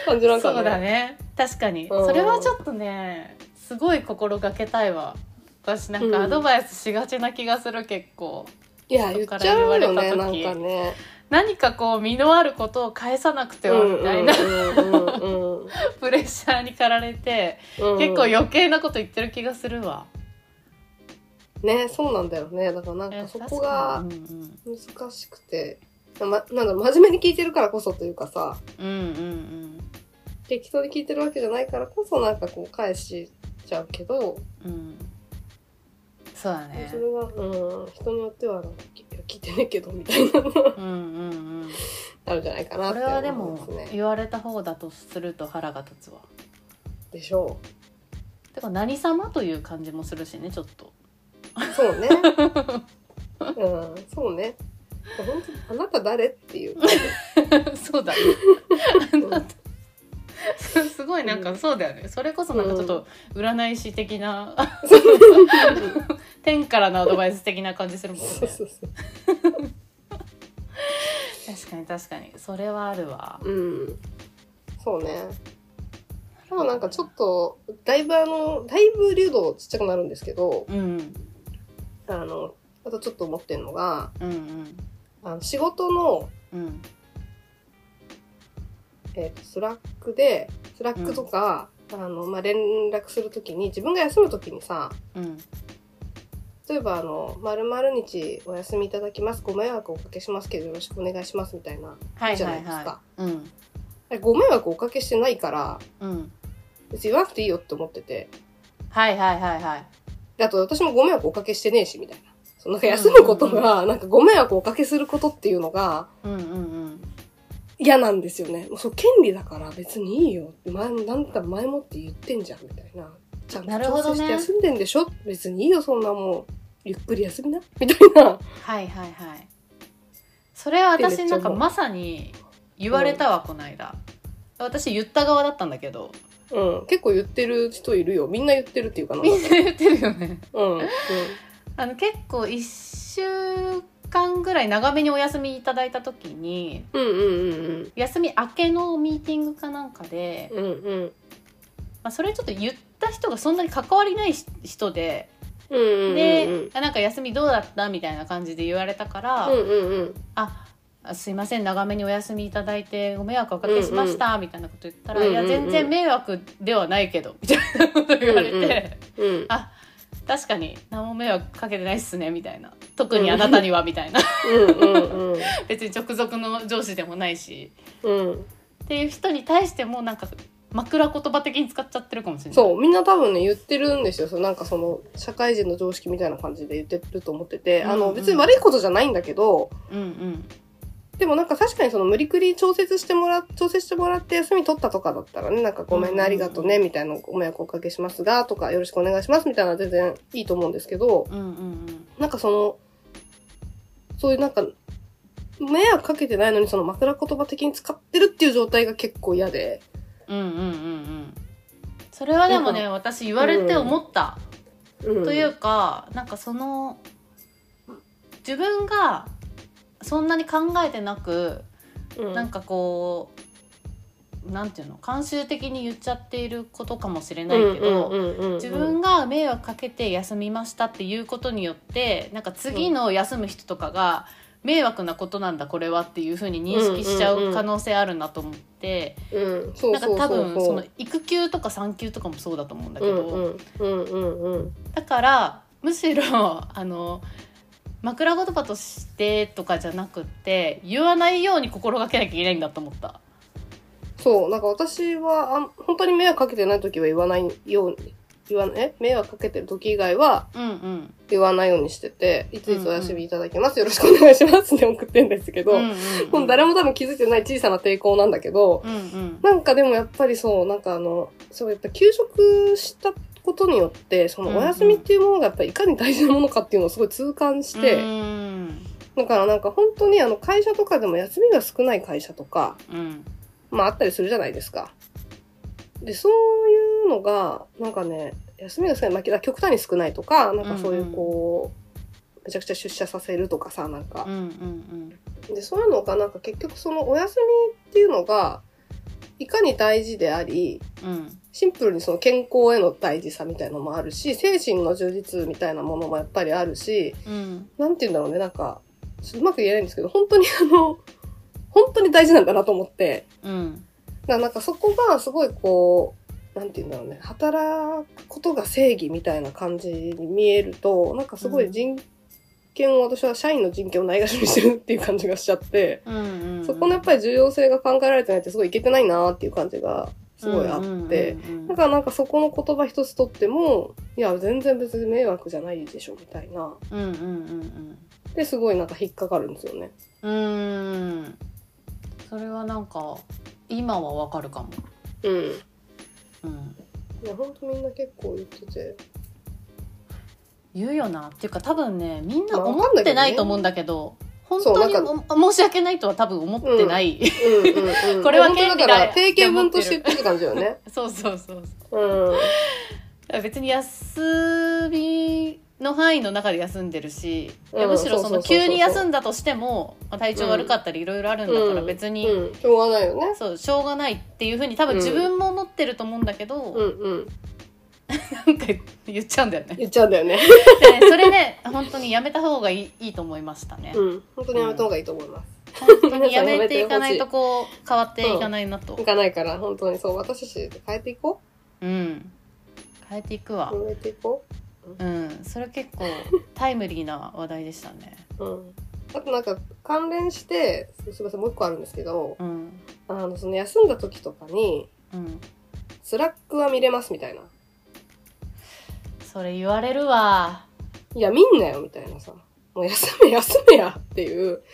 感じなんかね。そうだね。確かに。うん。それはちょっとねすごい心がけたいわ。私なんうん。かアドバイスしがちな気がする結構いや、言っちゃうよね、なん人かね。何かこう身のあることを返さなくてはみたいな。プレッシャーに駆られてうん。結構余計なこと言ってる気がするわ。ね、そうなんだよね。だからなんかそこが難しくて、ま、なんだろう真面目に聞いてるからこそというかさ、うんうんうんうん。適当に聞いてるわけじゃないからこそなんかこう返しちゃうけど、うんそうだねそれが、うん、人によっては聞聞いてねえけどみたいなのうんうんうんあるんじゃないかなってこれはでも。言われた方だとすると腹が立つわでしょてか何様という感じもするしねちょっとう。そうね。うん、そうね。本当あなた誰っていう。[LAUGHS] そうだねごいなんかそうだよね。それこそなんかちょっと占い師的な天からのアドバイス的な感じするもんね。そうそうそう。確かに確かに。それはあるわ。うん。そうね。でもなんかちょっと、だいぶあの、だいぶ流度ちっちゃくなるんですけど、うん。あの、あとちょっと思ってるのが、うんうん。あの仕事の、うんえーと Slack で、 Slack とか、あの、まあ、連絡するときに、自分が休むときにさ、うん例えばあの、〇〇日お休みいただきます。ご迷惑をおかけしますけどよろしくお願いしますみたいな。はいじゃなはいですかいうんご迷惑をおかけしてないから、うん別に言わなくていいよって思ってて。はいはいはいはいであと私もご迷惑おかけしてねえし、みたいな。そのなんか休むことが、なんかご迷惑をおかけすることっていうのがうんうんうん嫌なんですよね。もうそう、権利だから別にいいよって前も、なんか前もって言ってんじゃん、みたいな。ちゃんと調整して休んでんでしょ、別にいいよ、そんなもう。ゆっくり休みな？みたいな。はいはいはいそれは私なんかまさに言われたわ、この間私言った側だったんだけどうん。結構言ってる人いるよ。みんな言ってるっていうかな。みんな言ってるよねうん。うん。あの結構1週間ぐらい長めにお休みいただいた時にうんうんうん休み明けのミーティングかなんかで、うん。うんうん。まあ、それちょっと言った人がそんなに関わりないし人で、うんうんうんうん。で、あなんか休みどうだったみたいな感じで言われたから、うんうんうん。あすいません長めにお休みいただいてご迷惑おかけしました、みたいなこと言ったら、うんうんうんいや全然迷惑ではないけどみたいなこと言われて、うんうん。あ確かに何も迷惑かけてないっすねみたいな。特にあなたにはみたいな。別に直属の上司でもないし。うん。っていう人に対してもなんか枕言葉的に使っちゃってるかもしれない。そう、みんな多分ね、言ってるんですよ。そうなんかその、社会人の常識みたいな感じで言ってると思ってて、あの、別に悪いことじゃないんだけど、うんうんでもなんか確かにその無理くり調節してもら、調節してもらって休み取ったとかだったらね、なんかごめんね、うんありがとうね、みたいなご迷惑おかけしますが、とかよろしくお願いします、みたいな全然いいと思うんですけど、うんうんなんかその、そういうなんか、迷惑かけてないのにその枕言葉的に使ってるっていう状態が結構嫌で。うんうんうんうん。うんそれはでもね私言われて思った、うん、というかなんかその自分がそんなに考えてなく、うん、なんかこうなんていうの慣習的に言っちゃっていることかもしれないけど、自分が迷惑かけて休みましたっていうことによってなんか次の休む人とかが迷惑なことなんだこれはっていうふうに認識しちゃう可能性あるなと思って、なんか多分その育休とか産休とかもそうだと思うんだけど、だからむしろあの枕言葉としてとかじゃなくって言わないように心がけなきゃいけないんだと思った。そうなんか私はあん本当に迷惑かけてない時は言わないように言わえ？迷惑かけてる時以外はうんうん。言わないようにしてていついつお休みいただきます、よろしくお願いしますって送ってんですけど、うんうんうん。もう誰も多分気づいてない小さな抵抗なんだけど、うんうん。なんかでもやっぱりそう、なんかあの、そうやっぱ休職したことによって、そのお休みっていうものがやっぱりいかに大事なものかっていうのをすごい痛感して、うん。だからなんか本当にあの会社とかでも休みが少ない会社とか、うん。まああったりするじゃないですか。で、そういうのが、なんかね、休みが少ない、まあ、極端に少ないとか、なんかそういうこう、めちゃくちゃ出社させるとかさ、なんか。でそういうのがなんか結局そのお休みっていうのがいかに大事でありうんうんシンプルにその健康への大事さみたいなのもあるし精神の充実みたいなものもやっぱりあるしうんなんて言うんだろうねなんかうまく言えないんですけど本当にあの本当に大事なんだなと思って。うん。だからなんかそこがすごいこうなんて言うんだろうね働くことが正義みたいな感じに見えるとなんかすごい人権を私は社員の人権をないがしろにしてるっていう感じがしちゃって。うんうん。そこのやっぱり重要性が考えられてないってすごいいけてないなっていう感じがすごいあって、うんうんうんうんだからなんかそこの言葉一つとっても、いや、全然別に迷惑じゃないでしょ、みたいな。うんうんうんで、すごいなんか引っかかるんですよね。うんうーんそれはなんか今はわかるかもうん。うんいや、ほんとみんな結構言ってて。言うよなっていうか多分ねみんなまあ思ってないと思うんだけど本そう当に申し訳ないとは多分思ってない、うんうんうん。[LAUGHS] これは権利だだから、定型文として言ってる感じよね。[LAUGHS] そうそうそうそう別に休みの範囲の中で休んでるし、うんむしろその急に休んだとしても、まあ、体調悪かったりいろいろあるんだから別に、うん、しょうがないよね。そうしょうがないっていうふうに多分自分も思ってると思うんだけど、うんうん。なんか言っちゃうんだよね。言っちゃうんだよね。でそれね本当にやめた方がいいいいと思いましたね。うん。本当にやめた方がいいと思います。本当にやめていかないとこう変わっていかないなとい。かないから、本当にそう、私たちで変えていこうん変えていくわう。。変えていこうんそれ結構タイムリーな話題でしたね。う。うん。あとなんか、関連して、すすみません、もう一個あるんですけど、うんあの、その休んだ時とかに、うんスラックは見れますみたいな。それ言われるわ。いや、見んなよ、みたいなさ。もう休め、休めやっていう。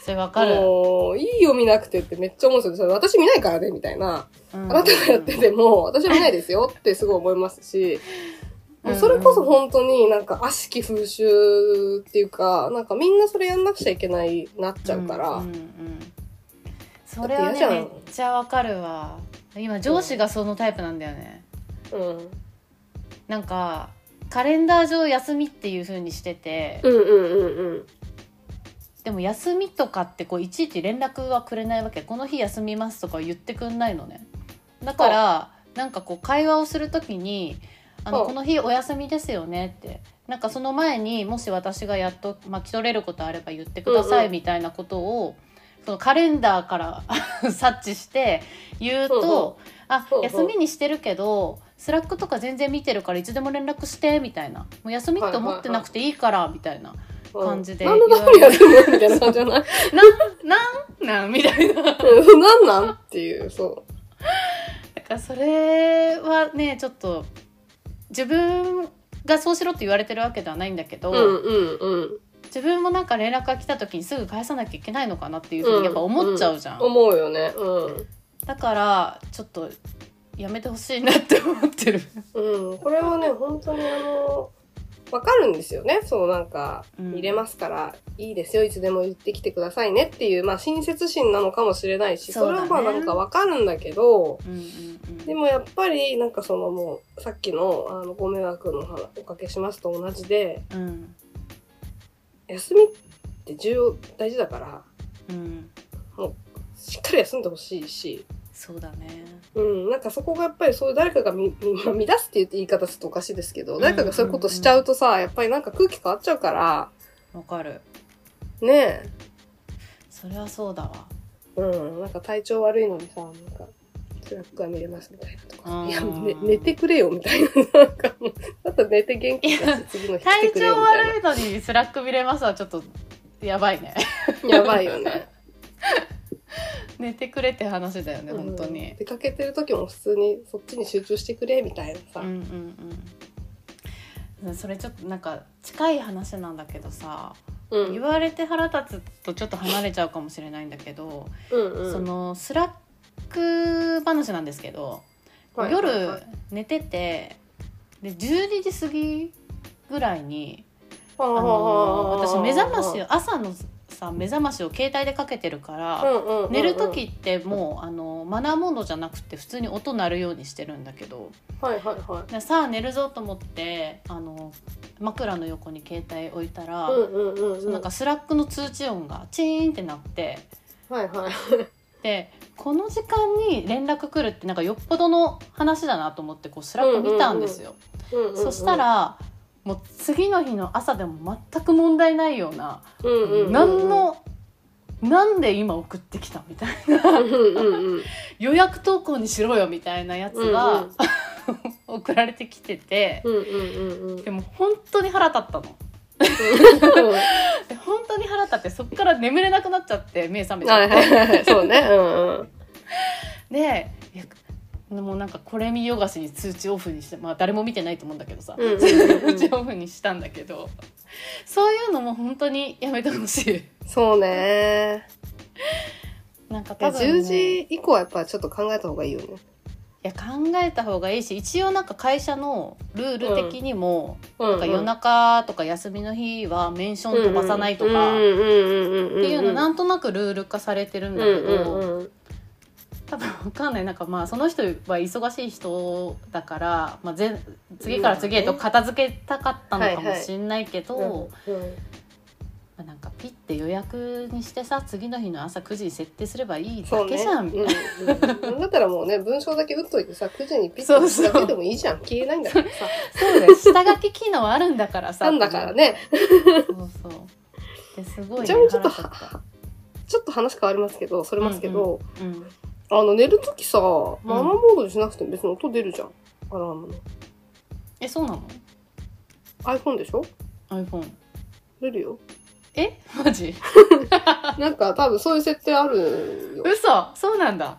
それわかる。もう、いいよ、見なくてってめっちゃ思うんですよ。それ私見ないからね、みたいな。ああなたがやってても、私は見ないですよってすごい思いますし、うんそれこそ本当になんか悪しき風習っていうか、なんかみんなそれやんなくちゃいけないなっちゃうから、んんうんそれはねめっちゃわかるわ今上司がそのタイプなんだよね、うん。なんかカレンダー上休みっていう風にしてて、うんうんうんうん。でも休みとかってこういちいち連絡はくれないわけ。この日休みますとか言ってくんないのね。だからなんかこう会話をするときにあのうんこの日お休みですよねって。なんかその前にもし私がやっと巻き取れることあれば言ってくださいみたいなことを、そのカレンダーから [LAUGHS] 察知して言うと「うんう。んあ休みにしてるけどスラックとか全然見てるからいつでも連絡して」みたいな「もう休みって思ってなくていいから」みたいなうん感じでなんで何やるのみたいな感じじゃない「なんなんなん?」みたいな。うんなんなん？っていう、そだからそれはねちょっと自分がそうしろって言われてるわけではないんだけど、う。うんうんうん。自分もなんか連絡が来た時にすぐ返さなきゃいけないのかなっていうふうにやっぱ思っちゃうじゃん、思うよね。うん。だからちょっとやめてほしいなって思ってる。うん、これはね、本当にあの、わかるんですよね。そうなんか、うん。入れますから、いいですよ、いつでも言ってきてくださいねっていう、まあ親切心なのかもしれないし、そうだね。それはまあなんかわかるんだけど、うんうんうん。でもやっぱりなんかそのもう、さっきのあのご迷惑の話おかけしますと同じで、うん。休みって重要、大事だから、うん。しっかり休んでほしいし、そうだね。うん、なんかそこがやっぱりそういう誰かがみ、[LAUGHS] 乱すっていう言い方するとおかしいですけど、誰かがそういうことしちゃうとさ、やっぱりなんか空気変わっちゃうから、わかる。ねえ、それはそうだわ。うん、なんか体調悪いのにさ、なんか、スラックが見れますみたいなとか。いや、ね、寝てくれよみたいな、[LAUGHS] なんかもう、あと寝て元気出して次の日来て体調悪いのにスラック見れますはちょっとやばいね。な。やばいよね。寝てくれって話だよね本当うんに、出かけてる時も普通にそっちに集中してくれみたいなさ。うんうんうんそれちょっとなんか近い話なんだけどさ、うん。言われて腹立つとちょっと離れちゃうかもしれないんだけど、うんうん。そのスラック話なんですけど、はい夜はいはい寝ててで12時過ぎぐらいに、ああの私目覚ましを朝のさ目覚ましを携帯でかけてるから、うんうんうんうん寝る時ってもうあのマナーモードじゃなくて普通に音鳴るようにしてるんだけどはいはいはい。でさあ寝るぞと思ってあの枕の横に携帯置いたら、うんうんうんうん。なんかスラックの通知音がチーンってなってはいはい。でこの時間に連絡来るってなんかよっぽどの話だなと思ってこうスラック見たんですよ。うんうんうんそした、らもう次の日の朝でも全く問題ないような、うんうんうんうん、何のなんで今送ってきたみたいな。[LAUGHS] 予約投稿にしろよみたいなやつが、[LAUGHS] 送られてきててうんうんうんうん。でも本当に腹立ったの。[LAUGHS] で本当に腹立ってそっから眠れなくなっちゃって目覚めちゃはいって。はいはい。そうね。うんうん。でもなんかこれ見よがしに通知オフにしてまあ誰も見てないと思うんだけどさ、うんうんうんうん。通知オフにしたんだけど。そういうのも本当にやめてほしい。そうね。なんか多分、ね、10時以降はやっぱちょっと考えた方がいいよね。いや考えた方がいいし一応なんか会社のルール的にも、うんなんか夜中とか休みの日はメンション飛ばさないとか、っっていうのななんとなくルール化されてるんだけど、うんうんうん多分わかんない。なんかまあその人は忙しい人だから、まあ、ぜ次から次へと片付けたかったのかもしんないけど、うんうんまあなんかピッて予約にしてさ次の日の朝9時に設定すればいい。だけじゃん、みたいな。うん。うん。だったらもうね、文章だけ打っといてさ、9時にピッとそうそう。押すだけでもいいじゃん。消えないんだからさ。そうだよ。下書き機能あるんだからさ。なんだからね。そうそう。ですごい、ね、ちなみにちょっとちょっと話変わりますけど、それますけど、うんあの、寝るときさ、マナーモードにしなくても別に音出るじゃん。アラームの。えそうなの？iPhone でしょ？iPhone 出るよ。え？マジ？[LAUGHS] なんか多分そういう設定あるよ。嘘そうなんだ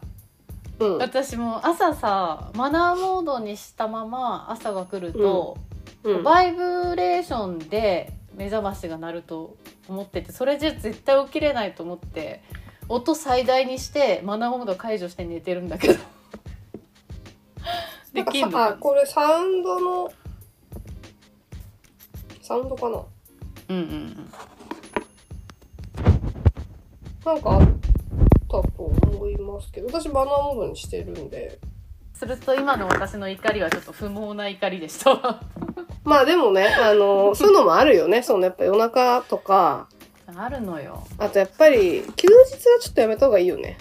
うん。私も朝さマナーモードにしたまま朝が来ると、うんバイブレーションで目覚ましが鳴ると思っててそれじゃ絶対起きれないと思って音最大にしてマナーモード解除して寝てるんだけど。[LAUGHS] できんのこれサウンドの、サウンドかな？うんうんうん。なんかあったと思いますけど、私マナーモードにしてるんで。すると今の私の怒りはちょっと不毛な怒りでした。[LAUGHS] まあでもね、あの、そういうのもあるよね。そのやっぱ夜中とか、あるのよあとやっぱり休日はちょっとやめた方がいいよね。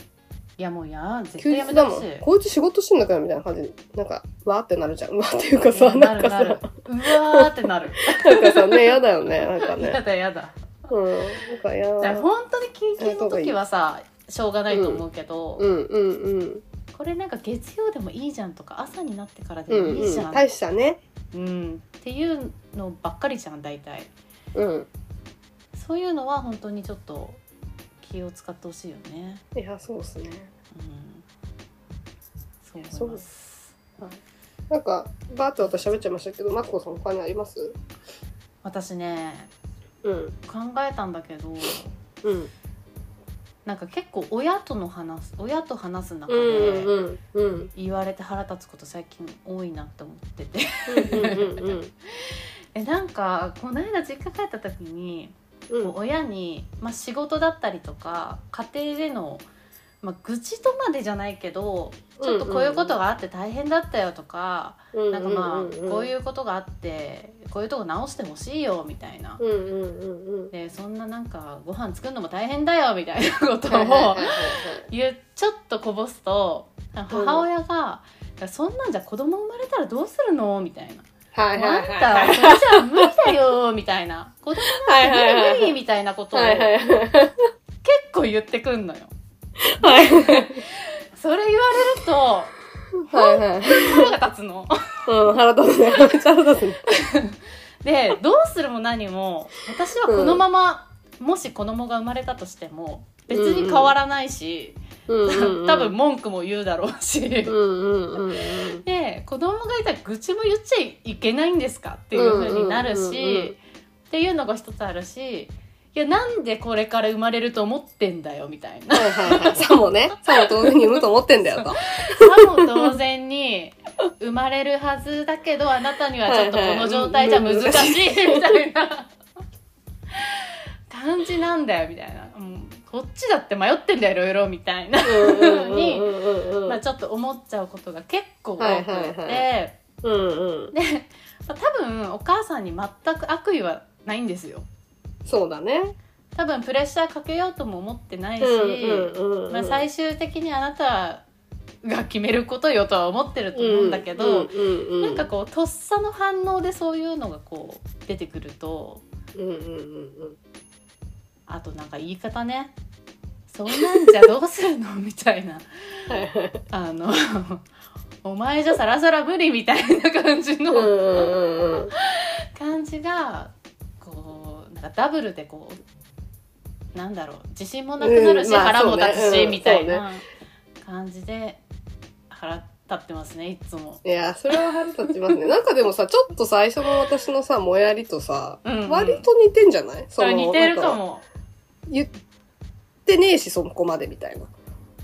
いやもうや絶休対やめ日だもほしい。こいつ仕事してんのかよみたいな感じで、なんか、わーってなるじゃん。うわーっていうかさ、ななんかさ、るなるうわーってなるなんかさ、ね、やだよね。なんかやね。だやだうん。なんかやだからだ。本当に緊急の時はさしょうがないと思うけど、うんうんうん。これなんか月曜でもいいじゃんとか朝になってからでうんもいいじゃん、うん。大したね。うんっていうのばっかりじゃん大体うん。そういうのは本当にちょっと気を使ってほしいよねいや、そうですね。うんそう思いますなんか、バーって私喋っちゃいましたけど、マツコさん他にあります私ねうん。考えたんだけどうん。なんか結構親との話す親と話す中うんで。言われて腹立つこと最近多いなって思ってて [LAUGHS] えなんかこの間実家帰った時にうん。親に、まあ、仕事だったりとか家庭での、まあ、愚痴とまでじゃないけどちょっとこういうことがあって大変だったよとか、うんなんかまあこういううことがあってこういうとこ直してほしいよみたいな。んうんうんうん。でそんななんかご飯作るのも大変だよみたいなことを言うちょっとこぼすと母親が「そんなんじゃ子供生まれたらどうするの?」みたいなはいはいあんはいた、はい。それじゃ無理だよ、みたいな。[LAUGHS] 子供はい無理無理みたいなことを結はい。構言ってくんのよ。はいそれ言われると、はいはい。腹が立つの。うん、腹立つね。めっちゃ腹立つね。[LAUGHS] で、どうするも何も、私はこのまま、もし子供が生まれたとしても、別に変わらないし、うんうんうん。多分文句も言うだろうし。で、子供がいたら愚痴も言っちゃいけないんですかっていう風になるし、っていうのが一つあるし、いや、なんでこれから生まれると思ってんだよ、みたいな。はいはいはい。さもね、さも当然に産むと思ってんだよと。さも当然に生まれるはずだけどあなたにはちょっとこの状態じゃ難しいみたいな。感じなんだよみたいな、うん、こっちだって迷ってんだよいろいろみたいな、うんうんうんうんうん。[LAUGHS] まあ、ちょっと思っちゃうことが結構多くて、はいはいはうんうん。で、まあ、多分お母さんに全く悪意はないんですよそうだね。多分プレッシャーかけようとも思ってないし。まあ、最終的にあなたが決めることよとは思ってると思うんだけど、なんかこうとっさの反応でそういうのがこう出てくるとうんうんうんうん。あとなんか言い方ね。そんなんじゃどうするの？みたいな。あのお前じゃさらさら無理みたいな感じの。感じがこうなんかダブルでこうなんだろう自信もなくなるし、うんまあ腹も立つし、みたいな感じで腹ってますねいつも。いや、それは腹立ちますね。なんかでもさ、ちょっと最初の私のさ、もやりとさ、うんうん。割と似てんじゃない？それ似てるか。も言ってねえし、そこまでみたいな。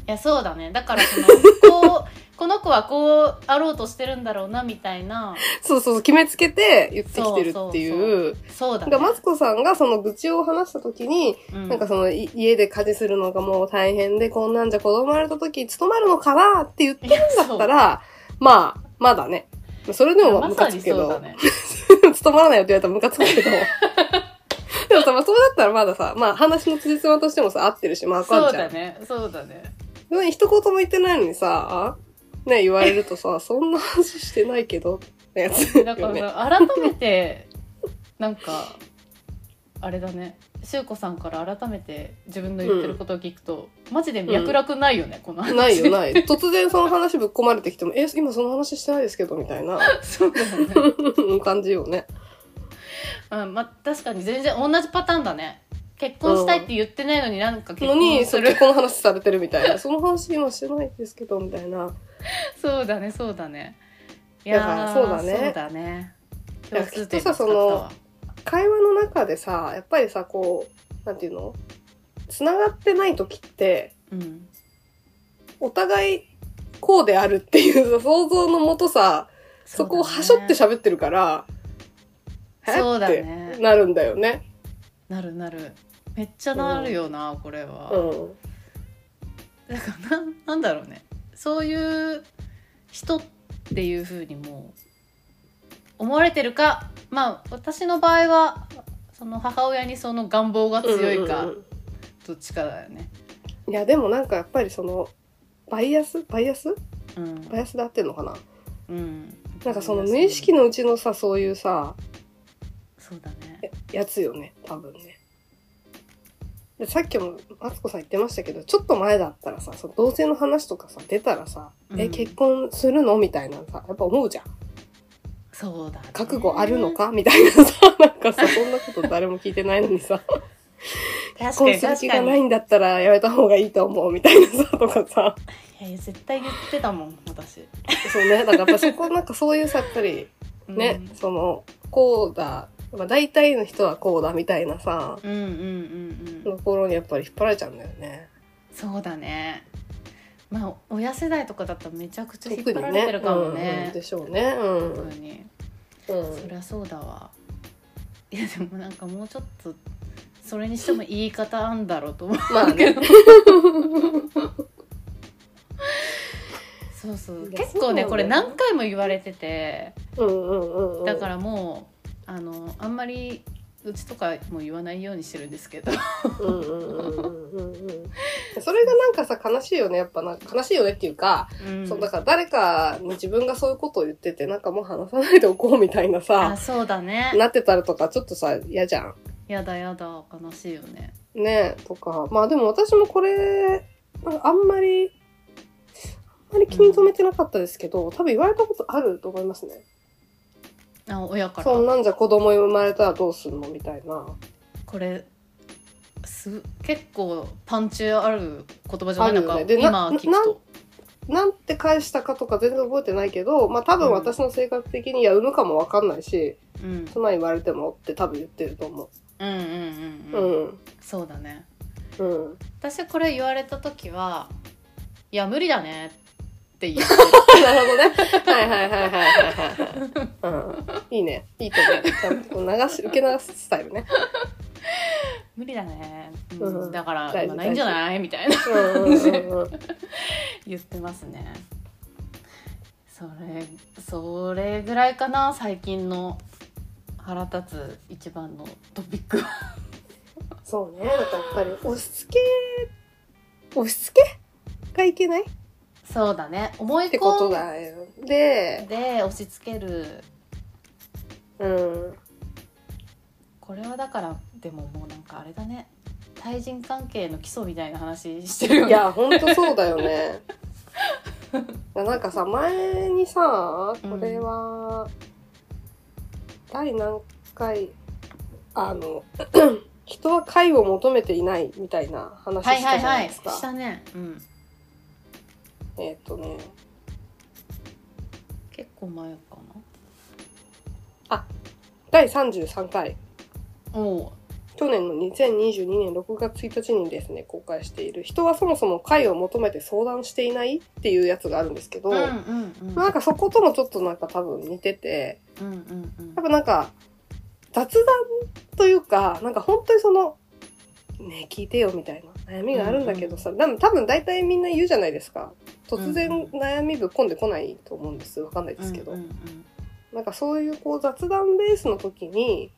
いやそうだねだからその [LAUGHS] こうこの子はこうあろうとしてるんだろうなみたいなそうそうそう、決めつけて言ってきてるっていう。そうだねマツコさんがその愚痴を話した時に、うんなんかそのい家で家事するのがもう大変で、こんなんじゃ子供生まれた時務まるのかなって言ってるんだったら、まあ、まだね。それでもムカつくけど、そうだね [LAUGHS] 務まらないよって言われたらムカつくけど。[LAUGHS] さ、まあ、それだったらまださ、まあ話の辻褄としてもさ、合ってるし、まあ、わかそうんじゃん。だね。そうだね。でも一言も言ってないのにさ、ね、言われるとさ、[LAUGHS] そんな話してないけど、ってやつ。だから [LAUGHS] 改めてなんかあれだね。修子さんから改めて自分の言ってることを聞くと、マジで脈絡ないよね、この話。ないよ、ない。突然その話ぶっ込まれてきても、え、今その話してないですけど、みたいな。[LAUGHS] そうだよね、感じよね。うんまあ、確かに全然同じパターンだね。結婚したいって言ってないのになんか結のに、婚する。それこの話されてるみたいな。[LAUGHS] その話今してないですけど、みたいな。そうだねそうだね。いだからーそうだね。そうだね。いや共通点きっとさその会話の中でさ、やっぱりさ、こう、なんていうの？繋がってない時って、うん。お互いこうであるっていうさ想像のもとさ、そこをはしょって喋ってるから、えそうだね。なるんだよね。なるなる。めっちゃなるよな、これは、うん。だからななんだろうね。そういう人っていうふうにもう思われてるかまあ私の場合はその母親にその願望が強いか、うんうんうん。どっちかだよね。いや、でもなんかやっぱりその、バイアス？バイアス？うん。バイアスで合ってんのかな？うん、なんかその無意識のうちのさ、そういうさ、そうだね。ややつよね、多分ね。でさっきもマツコさん言ってましたけど、ちょっと前だったらさ、その同性の話とかさ、出たらさ、え、うん結婚するのみたいなさ、やっぱ思うじゃん。そうだ、ね。覚悟あるのか？みたいなさ、[LAUGHS] なんかさ、そんなこと誰も聞いてないのにさ、[LAUGHS] 結婚する気。がないんだったらやめた方がいいと思うみたいなさ、とかさ。いや絶対言ってたもん私。そうね、だからやっぱそこなんかそういうさ、やっぱり [LAUGHS] ね、うんその、こうだ、まあ大体の人はこうだみたいなさ、うんうんうんうん。ところにやっぱり引っ張られちゃうんだよね。そうだね。まあ親世代とかだったらめちゃくちゃ引っ張ら。れてるかもうんうんね。でしょうね。うん。本当に。うんそりゃそうだわ。いやでもなんかもうちょっとそれにしても言い方あんだろうと思うまあね。[LAUGHS] そうそう結構ねこれ何回も言われててうんうんうんうん。だからもうあのあんまりうちとかも言わないようにしてるんですけどうんうんうんうんうんうん。それがなんかさ、悲しいよね。やっぱな悲しいよねっていうか、うんそう、だから誰かに自分がそういうことを言ってて、なんかもう話さないでおこうみたいなあさ、そうだねなってたらとか、ちょっとさ、嫌じゃん。やだやだ悲しいよねねとか。まあでも私もこれ、あんまり、あんまり気に留めてなかったですけど、多分言われたことあると思いますね。あ親からそんなんじゃ子供生まれたらどうすんのみたいな。これす結構パンチある言葉じゃない、あるよねでな今聞くとなんて返したかとか全然覚えてないけど、まあ多分私の性格的に、いや、産むかもわかんないし、うんそんなん言われてもって多分言ってると思うんうんうんう。うん、うん。そうだねうん。私これ言われた時はいや無理だねって言って [LAUGHS] なるほどね。はいはいはいはいはいはい。うん。いいね。いいと思う。ちゃんと流し、受け流すスタイルね。無理だね、うんうんだから大事今ないんじゃない？みたいな。言ってますねそれそれぐらいかな最近の腹立つ一番のトピックはそうね。やっぱり押し付け、押し付けがいけない？っそうだね思いてこと込んだよ。で、で押し付けるうん。これはだからでももうなんかあれだね対人関係の基礎みたいな話してるよねいや、ほんとそうだよね。なんかさ、前にさ、これは、第何回、あの、[CLEARS THROAT] 人は解を求めていないみたいな話はいしはいはいたじゃないですか。したねうんえっ、とね、結構前か第33回。なおお去年の2022年6月1日にですね公開している「人はそもそも解を求めて相談していない?」っていうやつがあるんですけど、うんうんうん。なんかそこともちょっとなんか多分似ててうんうんうん。やっぱなんか雑談というかなんか本当にそのね聞いてよみたいな悩みがあるんだけどさ、でも多分大体みんな言うじゃないですか。突然うん悩みぶっ込んでこないと思うんです。わかんないですけど、うんうんなんかそういうこう雑談ベースの時に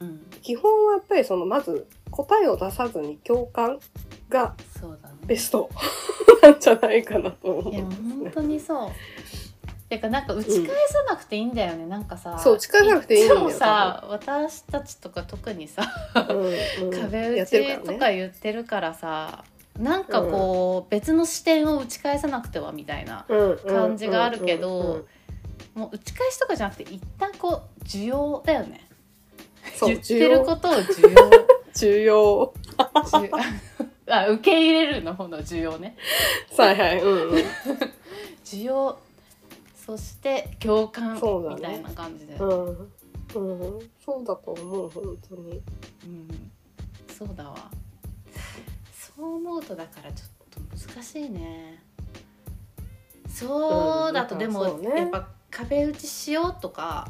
うん。うん基本はやっぱりそのまず答えを出さずに共感がベスト。[LAUGHS] なんじゃないかなと思いやうんです本ね。当にそうてかなんか打ち返さなくていいんだよね、なんかさそう打ち返さなくていいんだよつもさ私たちとか特にさうんうん。壁打ちとか言ってるからさなんかこう、別の視点を打ち返さなくてはみたいな感じがあるけど、うんうん。うんうんもう打ち返しとかじゃなくて一旦こう需要だよね。言ってることを需要。重要。[LAUGHS] 需 [LAUGHS] あ受け入れるの方の需要ね。[LAUGHS] はいはいうんうん。需要そして共感みたいな感じで、うん、うん、そうだと思う本当に。うん、そうだわ。そう思うとだからちょっと難しいね。そうだとうんでも、ね。やっぱ壁打ちしようとか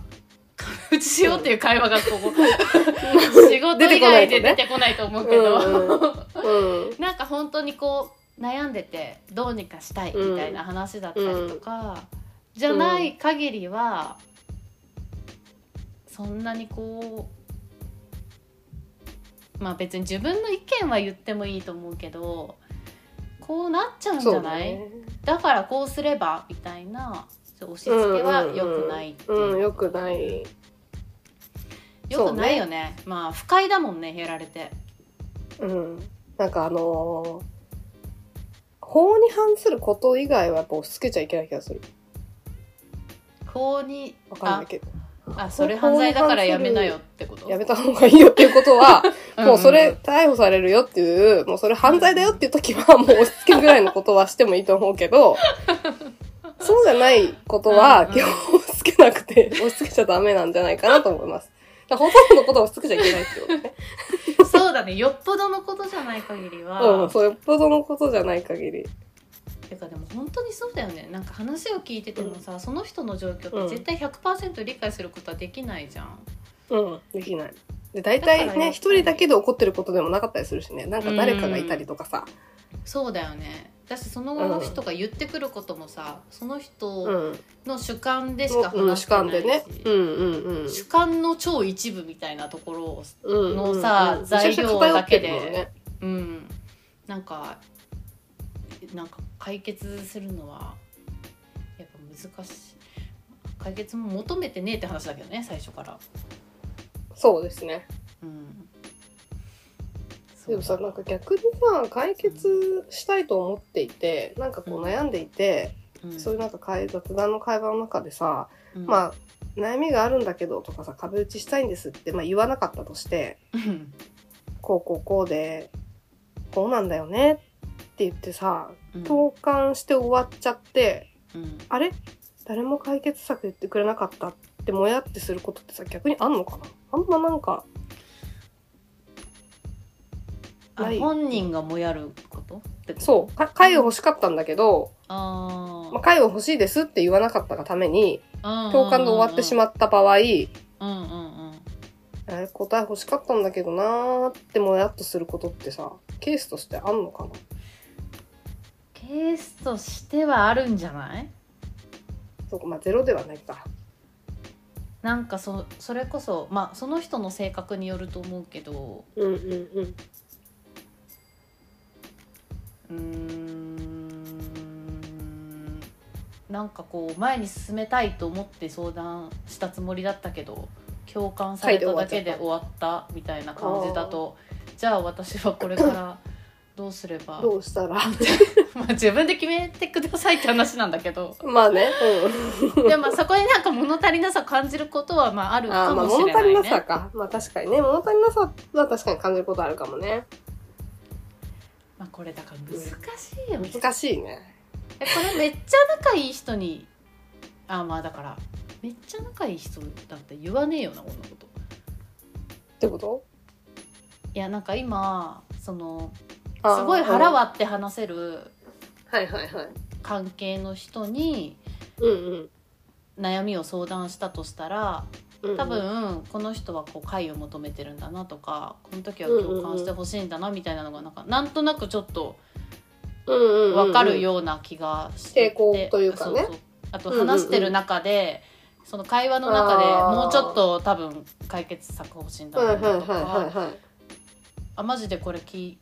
壁打ちしようっていう会話がここ [LAUGHS] 仕事以外で出てこないと思うけど、うん [LAUGHS] なんか本当にこう悩んでてどうにかしたいみたいな話だったりとか、じゃない限りはそんなにこうまあ別に自分の意見は言ってもいいと思うけどこうなっちゃうんじゃない？だ,、ね。からこうすればみたいな押し付けは良くないっていう。うんよくない。よくないよね。まあ不快だもんねやられて。うん。なんかあのー法に反すること以外はやっぱ押し付けちゃいけない気がする法にわかんないけどあそれ犯罪だからやめなよってこと？やめた方がいいよっていうことはうんもうそれ逮捕されるよっていう、もうそれ犯罪だよっていう時は [LAUGHS] もう押し付けぐらいのことはしてもいいと思うけど、そうじゃないことはうんうん基本押し付けなくて、押し付けちゃダメなんじゃないかなと思います。ほとんどのことは押し付けちゃいけないってことね。[LAUGHS] そうだねよっぽどのことじゃない限りは、うん、そうよっぽどのことじゃない限り。てかでも本当にそうだよねなんか話を聞いててもさ、その人の状況って絶対100%理解することはできないじゃん。うん、できない。で、大体ね、一人だけで起こってることでもなかったりするしね。なんか誰かがいたりとかさ。そうだよねだしその後の人が言ってくることもさ、そのう人ん。の主観でしか話してないし、観でね。うんうんうん。主観の超一部みたいなところをうんのさ材料だけでねうんなんかなんか解決するのはやっぱ難しい。解決も求めてねえって話だけどね最初から。そうですね。うん。でもさ、なんか逆にさ、解決したいと思っていて、なんかこう悩んでいて、うん。そういうなんか会雑談の会話の中でさ、うん。まあ、悩みがあるんだけどとかさ、壁打ちしたいんですって、まあ言わなかったとして、うん。こうこうこうで、こうなんだよねって言ってさ、うん。共感して終わっちゃって、うん。あれ？誰も解決策言ってくれなかったってもやってすることってさ、逆にあんのかな？あんまなんか、本人がもやること？ってこと？そう、か会を欲しかったんだけど、あまあ、会を欲しいですって言わなかったがために、あ共感で終わってしまった場合、うんうんうん。えー答え欲しかったんだけどなーってもやっとすることってさ、ケースとしてあんのかな？ケースとしてはあるんじゃない？そうか、まあゼロではないか。なんかそそれこそまあその人の性格によると思うけどうんうんうん。うーんなんかこう前に進めたいと思って相談したつもりだったけど共感されただけで終わったみたいな感じだとじゃあ私はこれからどうすれば？どうしたら？[LAUGHS] まあ自分で決めてくださいって話なんだけどまあね、でもまあそこになんか物足りなさを感じることはまああるうん。あーまあかもし物足りなれないね。さか。まあ確かにね、物足りなさは確かに感じることあるかもね。まあこれだから難しいよね。難しいね。えこれめっちゃ仲いい人にあまあだからめっちゃ仲いい人だって言わねえよなこんなことってこと？いやなんか今そのすごい腹割って話せるはい。はいはい関係の人に悩みを相談したとしたら多分この人はこう解を求めてるんだなとかこの時は共感してほしいんだなみたいなのがなんかなんとなくちょっと分かるような気がしてて傾向というかね。そうそう。あと話してる中で、その会話の中でもうちょっと多分解決策欲しいんだなとかはいあマジでこれき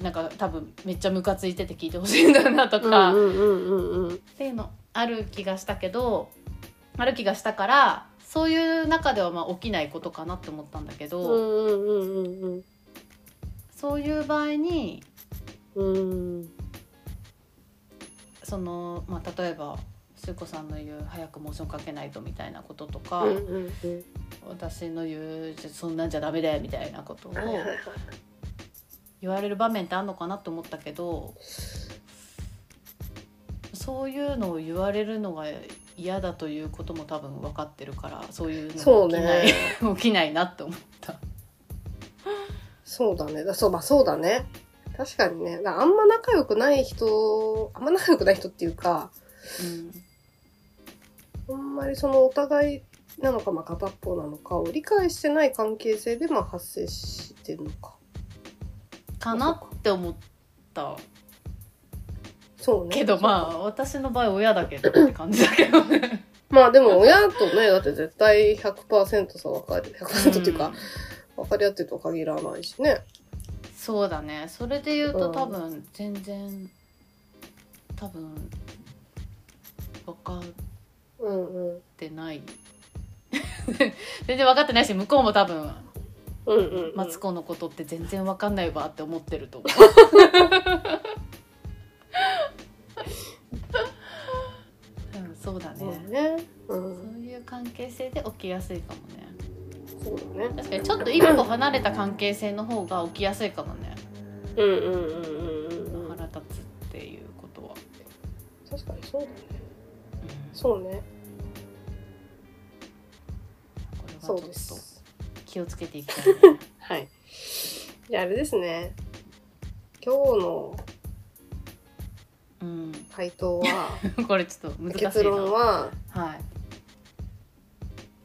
なんか多分めっちゃムカついてて聞いてほしいんだなとか、っうんうんうんうん。ていうのある気がしたけどある気がしたからそういう中ではまあ起きないことかなって思ったんだけど、うんうんうんうんそういう場合にうん。うんその、まあ、例えばスー子さんの言う早くモーションかけないとみたいなこととか、うんうんうん。私の言う「そんなんじゃダメだよ」みたいなことを言われる場面ってあんのかなって思ったけどそういうのを言われるのが嫌だということも多分分かってるからそういうのが起きない、ね。起きないなって思った。そうだね。だそうまあそうだね。確かにね。あんま仲良くない人あんま仲良くない人っていうかうん。あんまりそのお互いなのか、まあ、片っぽなのかを理解してない関係性でまあ発生してるのかかなって思った。そうね。けどまあ私の場合親だけどって感じだけどね。[LAUGHS] まあでも親とねだって絶対100%さ分かる。100%っていうか、分かり合ってるとは限らないしね。そうだね。それで言うとうん。多分全然多分分かっうんうん。てない全然分かってないし向こうも多分うんうんうん。マツコのことって全然分かんないわって思ってると思う、うん、そうだそうね。ねうそうんいう関係性で起きやすいかもね。そうだね。確かにちょっと一歩離れた関係性の方が起きやすいかもね。うんうんうんうんうんうん。腹立つっていうことは、確かにそうだね。うん。そうね。これはちょっとす気をつけていきたいね [LAUGHS] はい。じゃああれですね。今日のうん回答は [LAUGHS] これちょっと難しいな。結論ははい、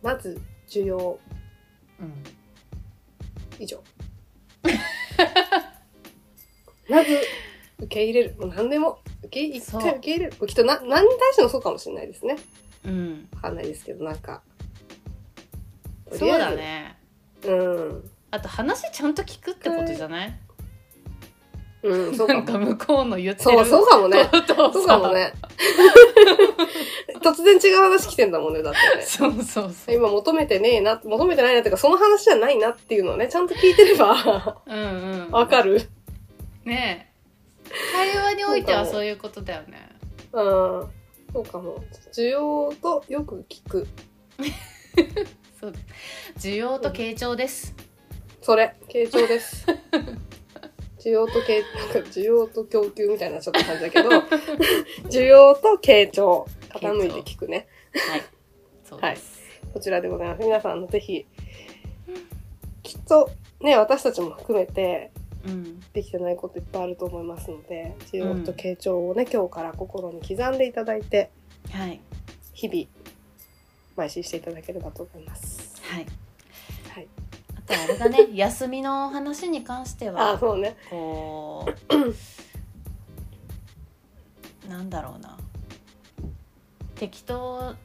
まず需要。うん、以上。[LAUGHS] まず受け入れる。もう何でも。受け一回受け入れる。きっとな何に対してもそうかもしれないですね。うん、わかんないですけどなんか。とそうだねうん。あと話ちゃんと聞くってことじゃない、うん。そうなんか向こうの言ってるそうそうかもね。ことをさ。そうかもね。突然違う話来てんだもんねだってね。そうそうそう。今求めてねえな求めてないなっていうかその話じゃないなっていうのをねちゃんと聞いてればうんうん。わかる。ねえ。会話においてはそういうことだよね。うん。そうかも。需要とよく聞く [LAUGHS] そうです。需要と傾聴です、それ。傾聴です。需要と傾なんか需要と供給みたいなちょっと感じだけど [LAUGHS] 需要と傾聴。傾いて聞くね。はい。そうです、こちらでございます。皆さんぜひきっとね私たちも含めてうん。できてないこといっぱいあると思いますので需要と傾聴をね、今日から心に刻んでいただいてはい。日々邁進していただければと思います。はい。はい。あとあれだね [LAUGHS] 休みの話に関してあはそうね。こうなんだろうな。適当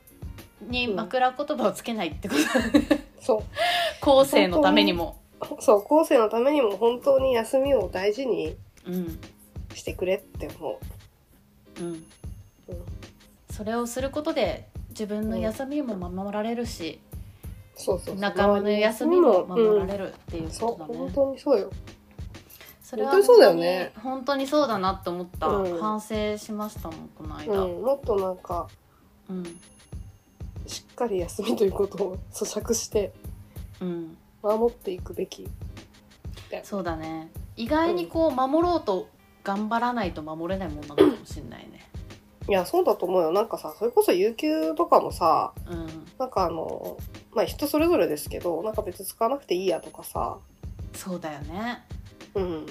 に枕言葉をつけないってことだね。そう。[LAUGHS] 後世のためにも。そう後世のためにも本当に休みを大事にうん。してくれって思う。ん。う、うん、それをすることで自分の休みも守られるし、そうそうそう。仲間の休みも守らる、れるっていううんそうことだね、本当にそうよ。それは本当にそうだよね。本当にそうだなって思った、うん。反省しましたもんこの間、うん、もっとなんかうん。しっかり休みということを咀嚼してうん、守っていくべき。そうだね。意外にこう守ろうと頑張らないと守れないもんなのかもしれないねいや、そうだと思うよ。なんかさ、それこそ有給とかもさ、うん。なんかあの、まあ人それぞれですけど、なんか別に使わなくていいやとかさ、そうだよね。うん。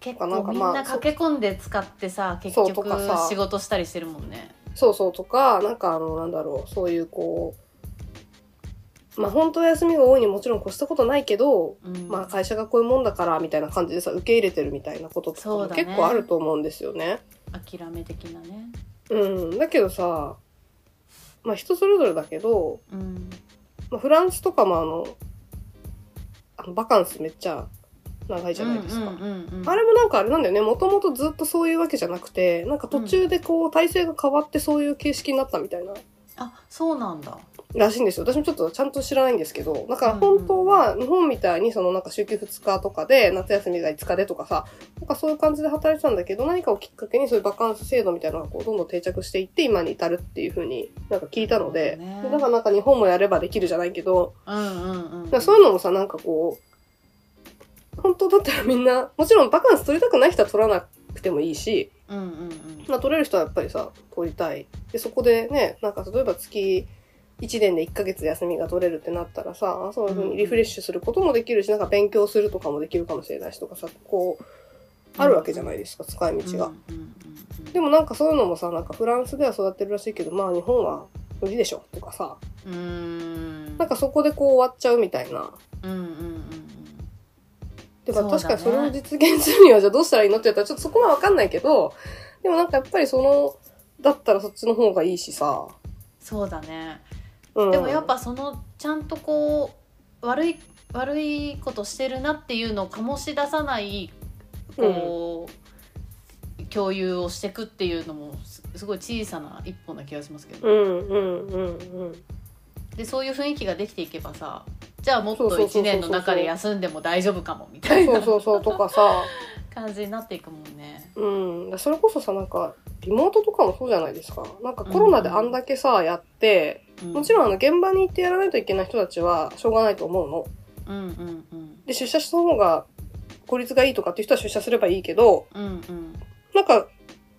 結なんかまあ構みんな駆け込んで使ってさ結局とかさ。仕事したりしてるもんね。そうそうとか、なんかあの、なんだろう、そういうこう、まあ本当は休みが多いにもちろん越したことないけど、うん。まあ会社がこういうもんだからみたいな感じでさ、受け入れてるみたいなこととかも結構あると思うんですよね。諦め的なねうん。だけどさ、まあ人それぞれだけど、うんまあ、フランスとかもあの、あのバカンスめっちゃ長いじゃないですか。うんうんうんうんあれもなんかあれなんだよね。もともとずっとそういうわけじゃなくて、なんか途中でこう体制が変わってそういう形式になったみたいな、あそうなんだらしいんですよ。私もちょっとちゃんと知らないんですけど、だから本当は日本みたいにそのなんか週休2日とかで夏休みが5日でとかさ、なんかそういう感じで働いてたんだけど、何かをきっかけにそういうバカンス制度みたいなのがこうどんどん定着していって今に至るっていう風になんか聞いたので、ねでだからなんか日本もやればできるじゃないけど、うんうんうんそういうのもさ、なんかこう、本当だったらみんな、もちろんバカンス取りたくない人は取らなくてもいいし、うんうんうんまあ取れる人はやっぱりさ、取りたい。で、そこでね、なんか例えば月1年で1ヶ月休みが取れるってなったらさ、そういうふうにリフレッシュすることもできるし、なんか勉強するとかもできるかもしれないしとかさ、こう、あるわけじゃないですか、使い道が。でもなんかそういうのもさ、なんかフランスでは育ってるらしいけど、まあ日本は無理でしょとかさ、うーん。なんかそこでこう終わっちゃうみたいな。うんうんうんでもそうだね。確かにそれを実現するにはじゃあどうしたらいいのって言ったらちょっとそこはわかんないけど、でもなんかやっぱりその、だったらそっちの方がいいしさ。そうだねうん、でもやっぱそのちゃんとこう悪い悪いことしてるなっていうのを醸し出さないこう、共有をしていくっていうのもすすごい小さな一歩な気がしますけど、うんうんうんうん。でそういう雰囲気ができていけばさじゃあもっとそうそうそうそう1年の中で休んでも大丈夫かもみたいそうなそうそうとかさ、[LAUGHS] 感じになっていくもんね。うん。それこそさ、なんか、リモートとかもそうじゃないですか。なんかコロナであんだけさ、やって、もちん、ろんあの現場に行ってやらないといけない人たちはしょうがないと思うの。うんうんうんで、出社した方が効率がいいとかっていう人は出社すればいいけど、うんうんなんか、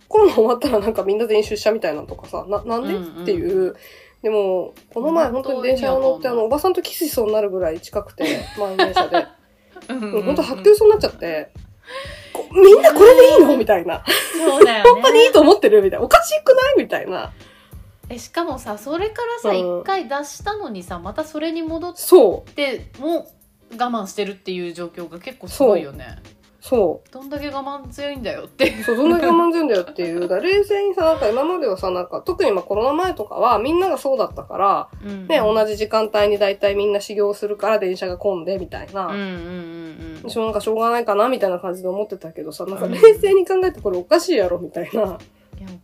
コロナ終わったらなんかみんな全員出社みたいなのとかさ、な、なんで、うんうんっていう。でも、この前本当に電車を乗って、あの、おばさんとキスしそうになるぐらい近くて、満員電車で。うんうん本当発狂しそうになっちゃって、こみんなこれでいいの？みたいな。そうだよね。本当にいいと思ってる？みたいな。おかしくない？みたいな。えしかもさそれからさうん。一回出したのにさまたそれに戻っそても我慢してるっていう状況が結構すごいよねう。そどんだけ我慢強いんだよってう。そう、どんだけ我慢強いんだよっていう。[LAUGHS] 冷静にさ、なんか今まではさ、なんか、特にまあコロナ前とかはみんながそうだったから、ね、同じ時間帯に大体みんな修行するから電車が混んで、みたいな。うんうんうんうんしょうなんかしょうがないかなみたいな感じで思ってたけどさ、なんかうん冷静に考えてこれおかしいやろみたいな。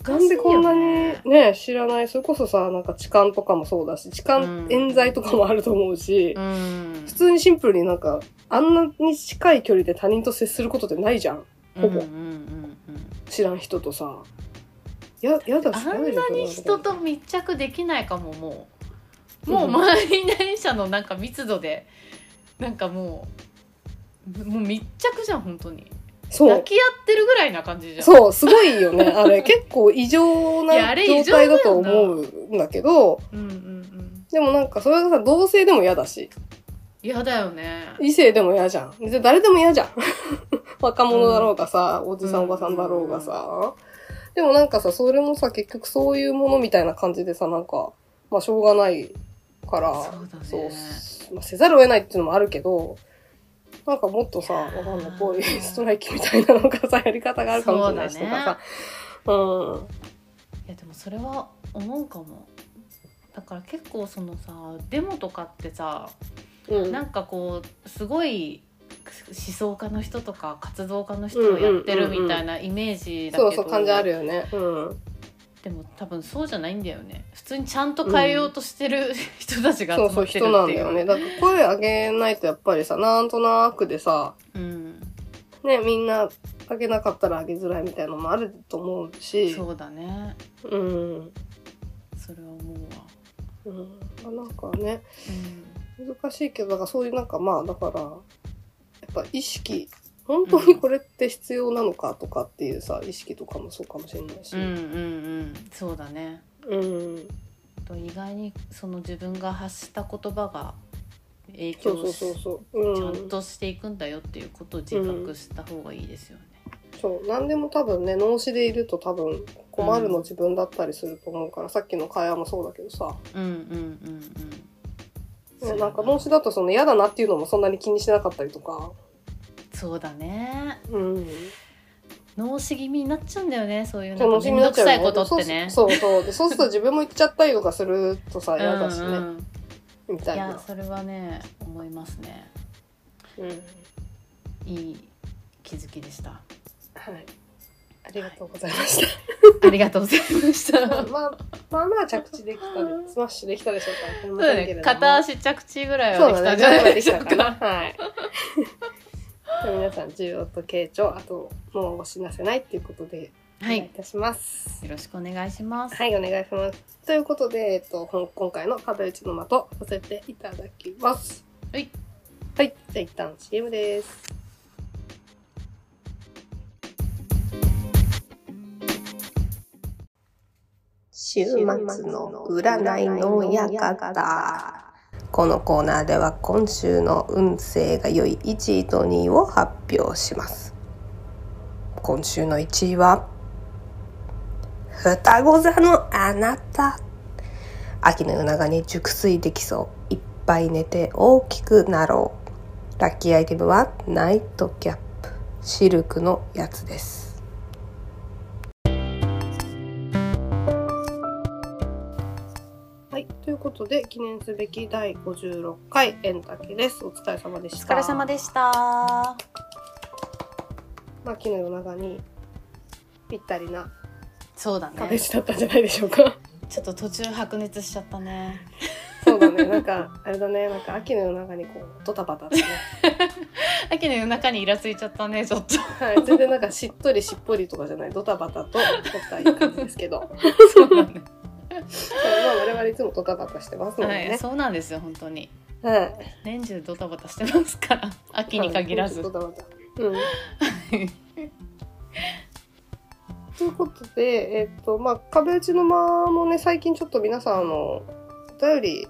なんでこんなにねね、知らない。それこそさ、なんか痴漢とかもそうだし、痴漢うん。冤罪とかもあると思うし、うん。普通にシンプルになんか、あんなに近い距離で他人と接することってないじゃん。ほぼ。うんうんうんうん知らん人とさ。や、やだし、あんなに人と密着できないかももう。もううん満員電車のなんか密度で。なんかもうもう密着じゃん本当にそう。抱き合ってるぐらいな感じじゃんそう、すごいよね。[LAUGHS] あれ、結構異常な状態だと思うんだけど、うんうんうんでもなんかそれがさ、同性でも嫌だし、嫌だよね異性でも嫌じゃん。で誰でも嫌じゃん。[LAUGHS] 若者だろうがさ、おじさんおばさんだろうがさ。でもなんかさ、それもさ、結局そういうものみたいな感じでさ、なんか、まあしょうがないから、そうだねそうまあ、せざるを得ないっていうのもあるけど、なんかもっとさ、わかんない、こういうストライキみたいなのがさ、やり方があるかもしれないしとかさ。うん。いやでもそれは思うかもだから結構そのさデモとかってさうん。なんかこうすごい思想家の人とか活動家の人がやってるみたいなイメージだけど、そうそう、感じあるよね。うん。でも多分そうじゃないんだよね。普通にちゃんと変えようとしてる、[LAUGHS] 人たちがそうそう、集まってる人なんっていう。だよね。だから声上げないとやっぱりさ、なんとなくでさ、うん、ね、みんな上げなかったら上げづらいみたいなのもあると思うし、そうだね。うん。それは思うわ、うん。なんかね、難しいけど、だからそういうなんかまあ、だから、やっぱ意識本当にこれって必要なのかとかっていうさ意識とかもそうかもしれないし。うんうんうん。そうだね。うん。と意外にその自分が発した言葉が影響しちゃうん。んとしていくんだよっていうことを自覚した方がいいですよね。そう。何でも多分ね脳死でいると多分困るの自分だったりすると思うから、さっきの会話もそうだけどさ、うんうんうんうん。ねなんか脳死だとその嫌だなっていうのもそんなに気にしなかったりとかそうだね。うん脳死気味になっちゃうんだよねそういうそうなんか面倒くさいことってね。そうそうでそうすると自分も言っちゃったりとかするとさ嫌だしね、うんうんいみたいなやそれはね思いますね。うんいい気づきでした。はいありがとうございましありがとうございました。た。[LAUGHS] まあ、まあまあ着地できたで、スマッシュできたでしょうか。そうだね、片足着地ぐらいはできたんじゃないでしょうできたかな。か。はい。[LAUGHS] じゃあ皆さん、受容と傾聴、あと、脳を死なせないっていうことで、おはい、願いいたします。よろしくお願いします。はい、お願いします。ということで、えっと、ほん今回の壁打ちの的、させていただきます。はい。はい、じゃあ一旦 CM です。週末の占いの館。このコーナーでは今週の運勢が良い1位と2位を発表します。今週の1位は、双子座のあなた。秋の夜長に熟睡できそう。いっぱい寝て大きくなろう。ラッキーアイテムはナイトキャップ。シルクのやつです。ことで記念すべき第56回エンタケです。お疲れ様でおした。疲れ様でした。まあ、秋の夜長にぴったりなそうだね。形だったんじゃないでしょうか。ちょっと途中白熱しちゃったね。そうだね、なんか、あれだね、なんか秋の夜長にこう、ドタバタってね。[LAUGHS] 秋の夜中にイラついちゃったね、ちょっと。はい、全然なんかしっとりしっぽりとかじゃない、ドタバタと、とったいう感じですけど。[LAUGHS] そうだね。まあ、我々いつもドタバタしてますのではい、ね。そうなんですよ、本当に。はい。年中ドタバタしてますから。秋に限らず。ドタバタ。うん。[LAUGHS] ということで、えっと、まあ、壁打ちの間もね、最近ちょっと皆さん、あの、お便り、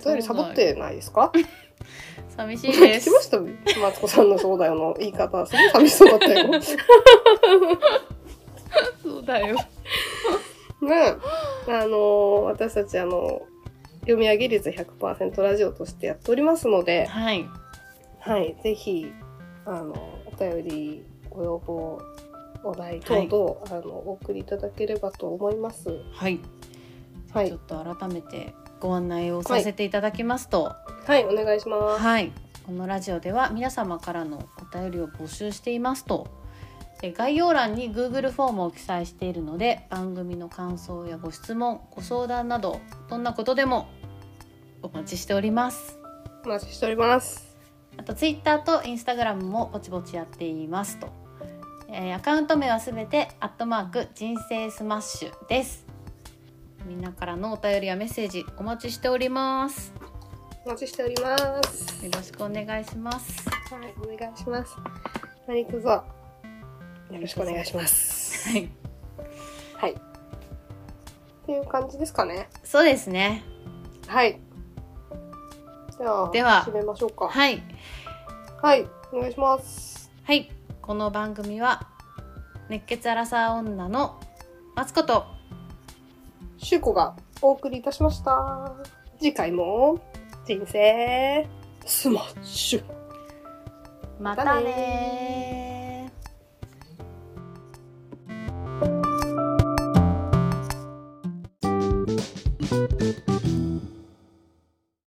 お便りサボってないですか？[LAUGHS] 寂しいです聞き。ました？マツコさんのそうだよの言い方、すごい寂しそうだったよ。[LAUGHS] そうだよ。ねあの私たちあの読み上げ率100%ラジオとしてやっておりますので、はい。はい、ぜひあのお便りご要望お題等々、あのお送りいただければと思います。はい。はいちょっと改めてご案内をさせていただきますと、はい、お願いします。はい、このラジオでは皆様からのお便りを募集していますとで概要欄に Google フォームを記載しているので番組の感想やご質問ご相談などどんなことでもお待ちしておりますお待ちしております。あと Twitter と Instagram もぼちぼちやっていますと、えーアカウント名はすべてアットマーク人生スマッシュですみんなからのお便りやメッセージお待ちしておりますお待ちしております。よろしくお願いしますはい、お願いします。何卒よろしくお願いします。はいはい。っていう感じですかね。そうですねはい。では、では締めましょうか。はいはい、お願いします。はいこの番組は熱血アラサー女のマツコとシュウコがお送りいたしました。次回も人生スマッシュ。またね